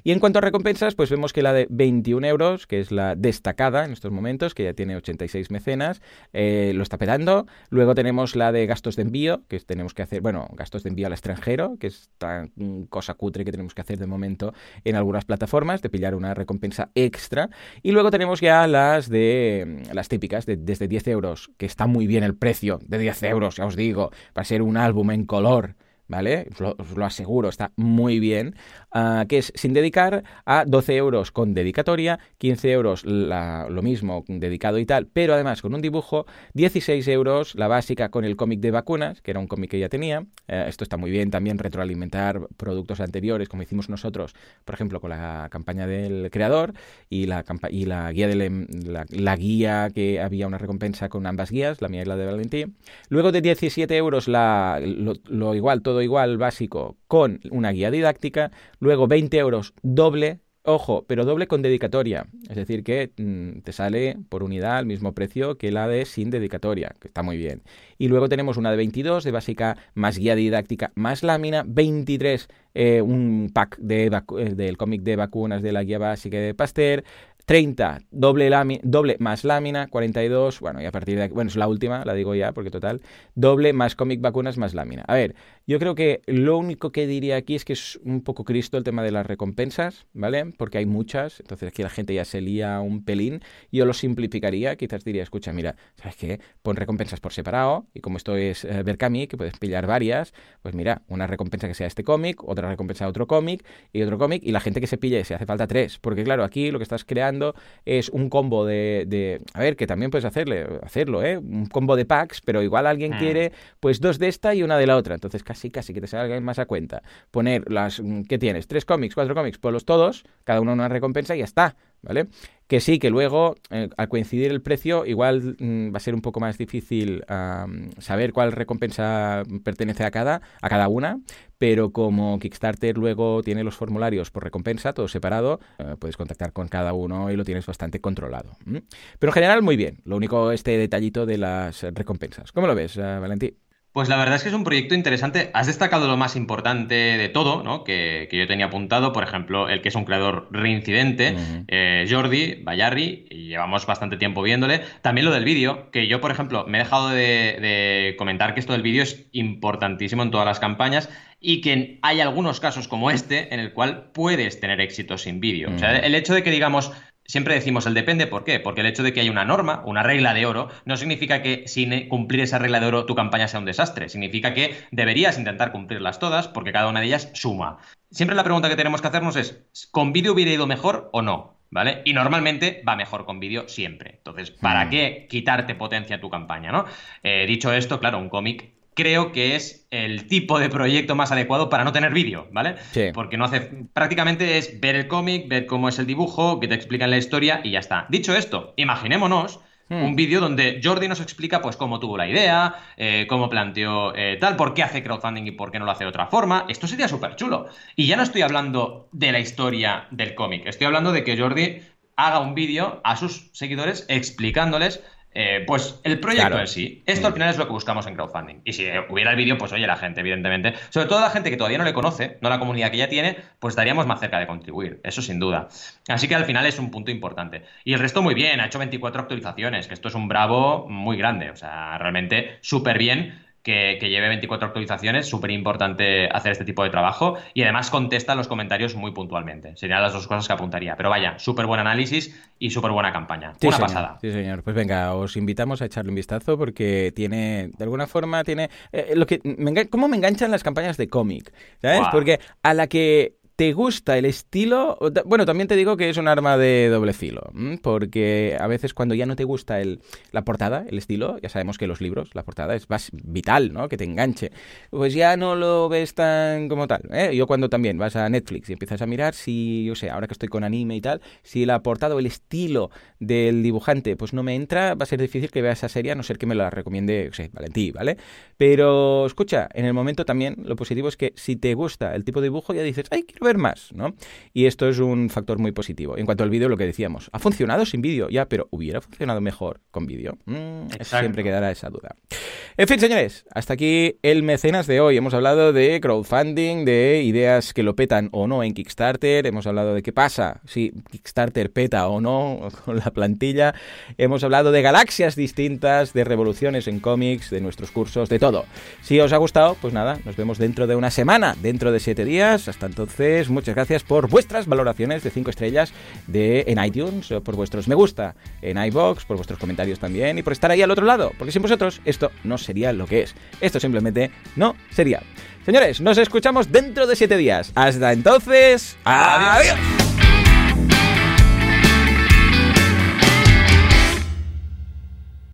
Y en cuanto a recompensas, pues vemos que la de 21 euros, que es la destacada en estos momentos, que ya tiene 86 mecenas, eh, lo está pedando. Luego tenemos la de gastos de envío, que tenemos que hacer, bueno, gastos de envío al extranjero, que es tan cosa cutre que tenemos que hacer de momento en algunas plataformas, de pillar una recompensa extra. Y luego tenemos ya las de las típicas, de, desde 10 euros, que está muy bien el precio de 10 euros, ya os digo, para ser un álbum en color ¿vale? Os lo, aseguro, está muy bien, ah, que es sin dedicar a 12 euros con dedicatoria, 15 euros lo mismo, dedicado y tal, pero además con un dibujo, 16 euros la básica con el cómic de vacunas, que era un cómic que ya tenía, eh, esto está muy bien también retroalimentar productos anteriores, como hicimos nosotros, por ejemplo, con la campaña del creador y la, y la guía de em, la, guía que había una recompensa con ambas guías, la mía y la de Valentín. Luego de 17 euros la, lo igual, todo igual básico con una guía didáctica, luego 20 euros doble, ojo, pero doble con dedicatoria, es decir, que mm, te sale por unidad al mismo precio que la de sin dedicatoria, que está muy bien. Y luego tenemos una de 22 de básica más guía didáctica más lámina, 23 eh, un pack de eh, del cómic de vacunas de la guía básica de Pasteur, 30, doble, doble más lámina, 42, bueno, y a partir de aquí, bueno, es la última, la digo ya, porque total, doble más cómic vacunas más lámina. A ver, yo creo que lo único que diría aquí es que es un poco cristo el tema de las recompensas, ¿vale? Porque hay muchas, entonces aquí la gente ya se lía un pelín. Yo lo simplificaría, quizás diría, escucha, mira, ¿sabes qué? Pon recompensas por separado, y como esto es eh, Berkami, que puedes pillar varias, pues mira, una recompensa que sea este cómic, otra recompensa de otro cómic, y otro cómic, y la gente que se pille, si hace falta tres, porque claro, aquí lo que estás creando es un combo de, a ver, que también puedes hacerle, hacerlo, ¿eh? Un combo de packs, pero igual alguien mm. quiere pues dos de esta y una de la otra. Entonces casi, casi que te salga más a cuenta. Poner las, ¿qué tienes? Tres cómics, cuatro cómics, ponlos todos, cada uno una recompensa y ya está. ¿Vale? Que sí, que luego, eh, al coincidir el precio, igual mm, va a ser un poco más difícil saber cuál recompensa pertenece a cada, a cada una, pero como Kickstarter luego tiene los formularios por recompensa, todo separado, eh, puedes contactar con cada uno y lo tienes bastante controlado. Pero en general, muy bien. Lo único, este detallito de las recompensas. ¿Cómo lo ves, uh, Valentín? Pues la verdad es que es un proyecto interesante. Has destacado lo más importante de todo, ¿no? Que, yo tenía apuntado, por ejemplo, el que es un creador reincidente, eh, Jordi Bayarri, y llevamos bastante tiempo viéndole. También lo del vídeo, que yo, por ejemplo, me he dejado de, comentar que esto del vídeo es importantísimo en todas las campañas y que hay algunos casos como este en el cual puedes tener éxito sin vídeo. O sea, el hecho de que digamos Siempre decimos el depende, ¿por qué? Porque el hecho de que haya una norma, una regla de oro, no significa que sin cumplir esa regla de oro tu campaña sea un desastre. Significa que deberías intentar cumplirlas todas porque cada una de ellas suma. Siempre la pregunta que tenemos que hacernos es, ¿con vídeo hubiera ido mejor o no? ¿Vale? Y normalmente va mejor con vídeo siempre. Entonces, ¿para mm. qué quitarte potencia a tu campaña, no? Eh, dicho esto, claro, un cómic creo que es el tipo de proyecto más adecuado para no tener vídeo, ¿vale? Porque no hace. Prácticamente es ver el cómic, ver cómo es el dibujo, que te explican la historia y ya está. Dicho esto, imaginémonos. Hmm. Un vídeo donde Jordi nos explica pues cómo tuvo la idea, eh, cómo planteó eh, tal, por qué hace crowdfunding y por qué no lo hace de otra forma. Esto sería súper chulo. Y ya no estoy hablando de la historia del cómic, estoy hablando de que Jordi haga un vídeo a sus seguidores explicándoles eh, pues el proyecto en sí. Esto al mm. final es lo que buscamos en crowdfunding. Y si hubiera el vídeo, pues oye, la gente, evidentemente, sobre todo la gente que todavía no le conoce, no la comunidad que ya tiene, pues estaríamos más cerca de contribuir. Eso sin duda. Así que al final es un punto importante. Y el resto muy bien, ha hecho 24 actualizaciones, que esto es un bravo muy grande. O sea, realmente súper bien que, lleve 24 actualizaciones, súper importante hacer este tipo de trabajo y además contesta los comentarios muy puntualmente. Serían las dos cosas que apuntaría. Pero vaya, súper buen análisis y súper buena campaña. Una pasada. Sí, señor. Pues venga, os invitamos a echarle un vistazo porque tiene, de alguna forma, tiene... Eh, lo que ¿Cómo me enganchan las campañas de cómic? ¿Sabes? Porque a la que ¿Te gusta el estilo? Bueno, también te digo que es un arma de doble filo, porque a veces cuando ya no te gusta el, la portada, el estilo, ya sabemos que los libros, la portada es más vital, ¿no? Que te enganche. Pues ya no lo ves tan como tal. ¿eh? Yo cuando también vas a Netflix y empiezas a mirar si, yo sé, ahora que estoy con anime y tal, si la portada o el estilo del dibujante pues no me entra, va a ser difícil que vea esa serie a no ser que me la recomiende, o sea, Valentí, ¿vale? Pero escucha, en el momento también lo positivo es que si te gusta el tipo de dibujo ya dices, ay, quiero ver más, ¿no? Y esto es un factor muy positivo. En cuanto al vídeo, lo que decíamos, ha funcionado sin vídeo, ya, pero hubiera funcionado mejor con vídeo. Mm, siempre quedará esa duda. En fin, señores, hasta aquí el mecenas de hoy. Hemos hablado de crowdfunding, de ideas que lo petan o no en Kickstarter, hemos hablado de qué pasa si Kickstarter peta o no con la plantilla, hemos hablado de galaxias distintas, de revoluciones en cómics, de nuestros cursos, de todo. Si os ha gustado, pues nada, nos vemos dentro de una semana, dentro de siete días. Hasta entonces, muchas gracias por vuestras valoraciones de cinco estrellas de, en iTunes, por vuestros me gusta en iBox, por vuestros comentarios también y por estar ahí al otro lado, porque sin vosotros esto no sería lo que es. Esto simplemente no sería. Señores, nos escuchamos dentro de siete días. Hasta entonces, adiós.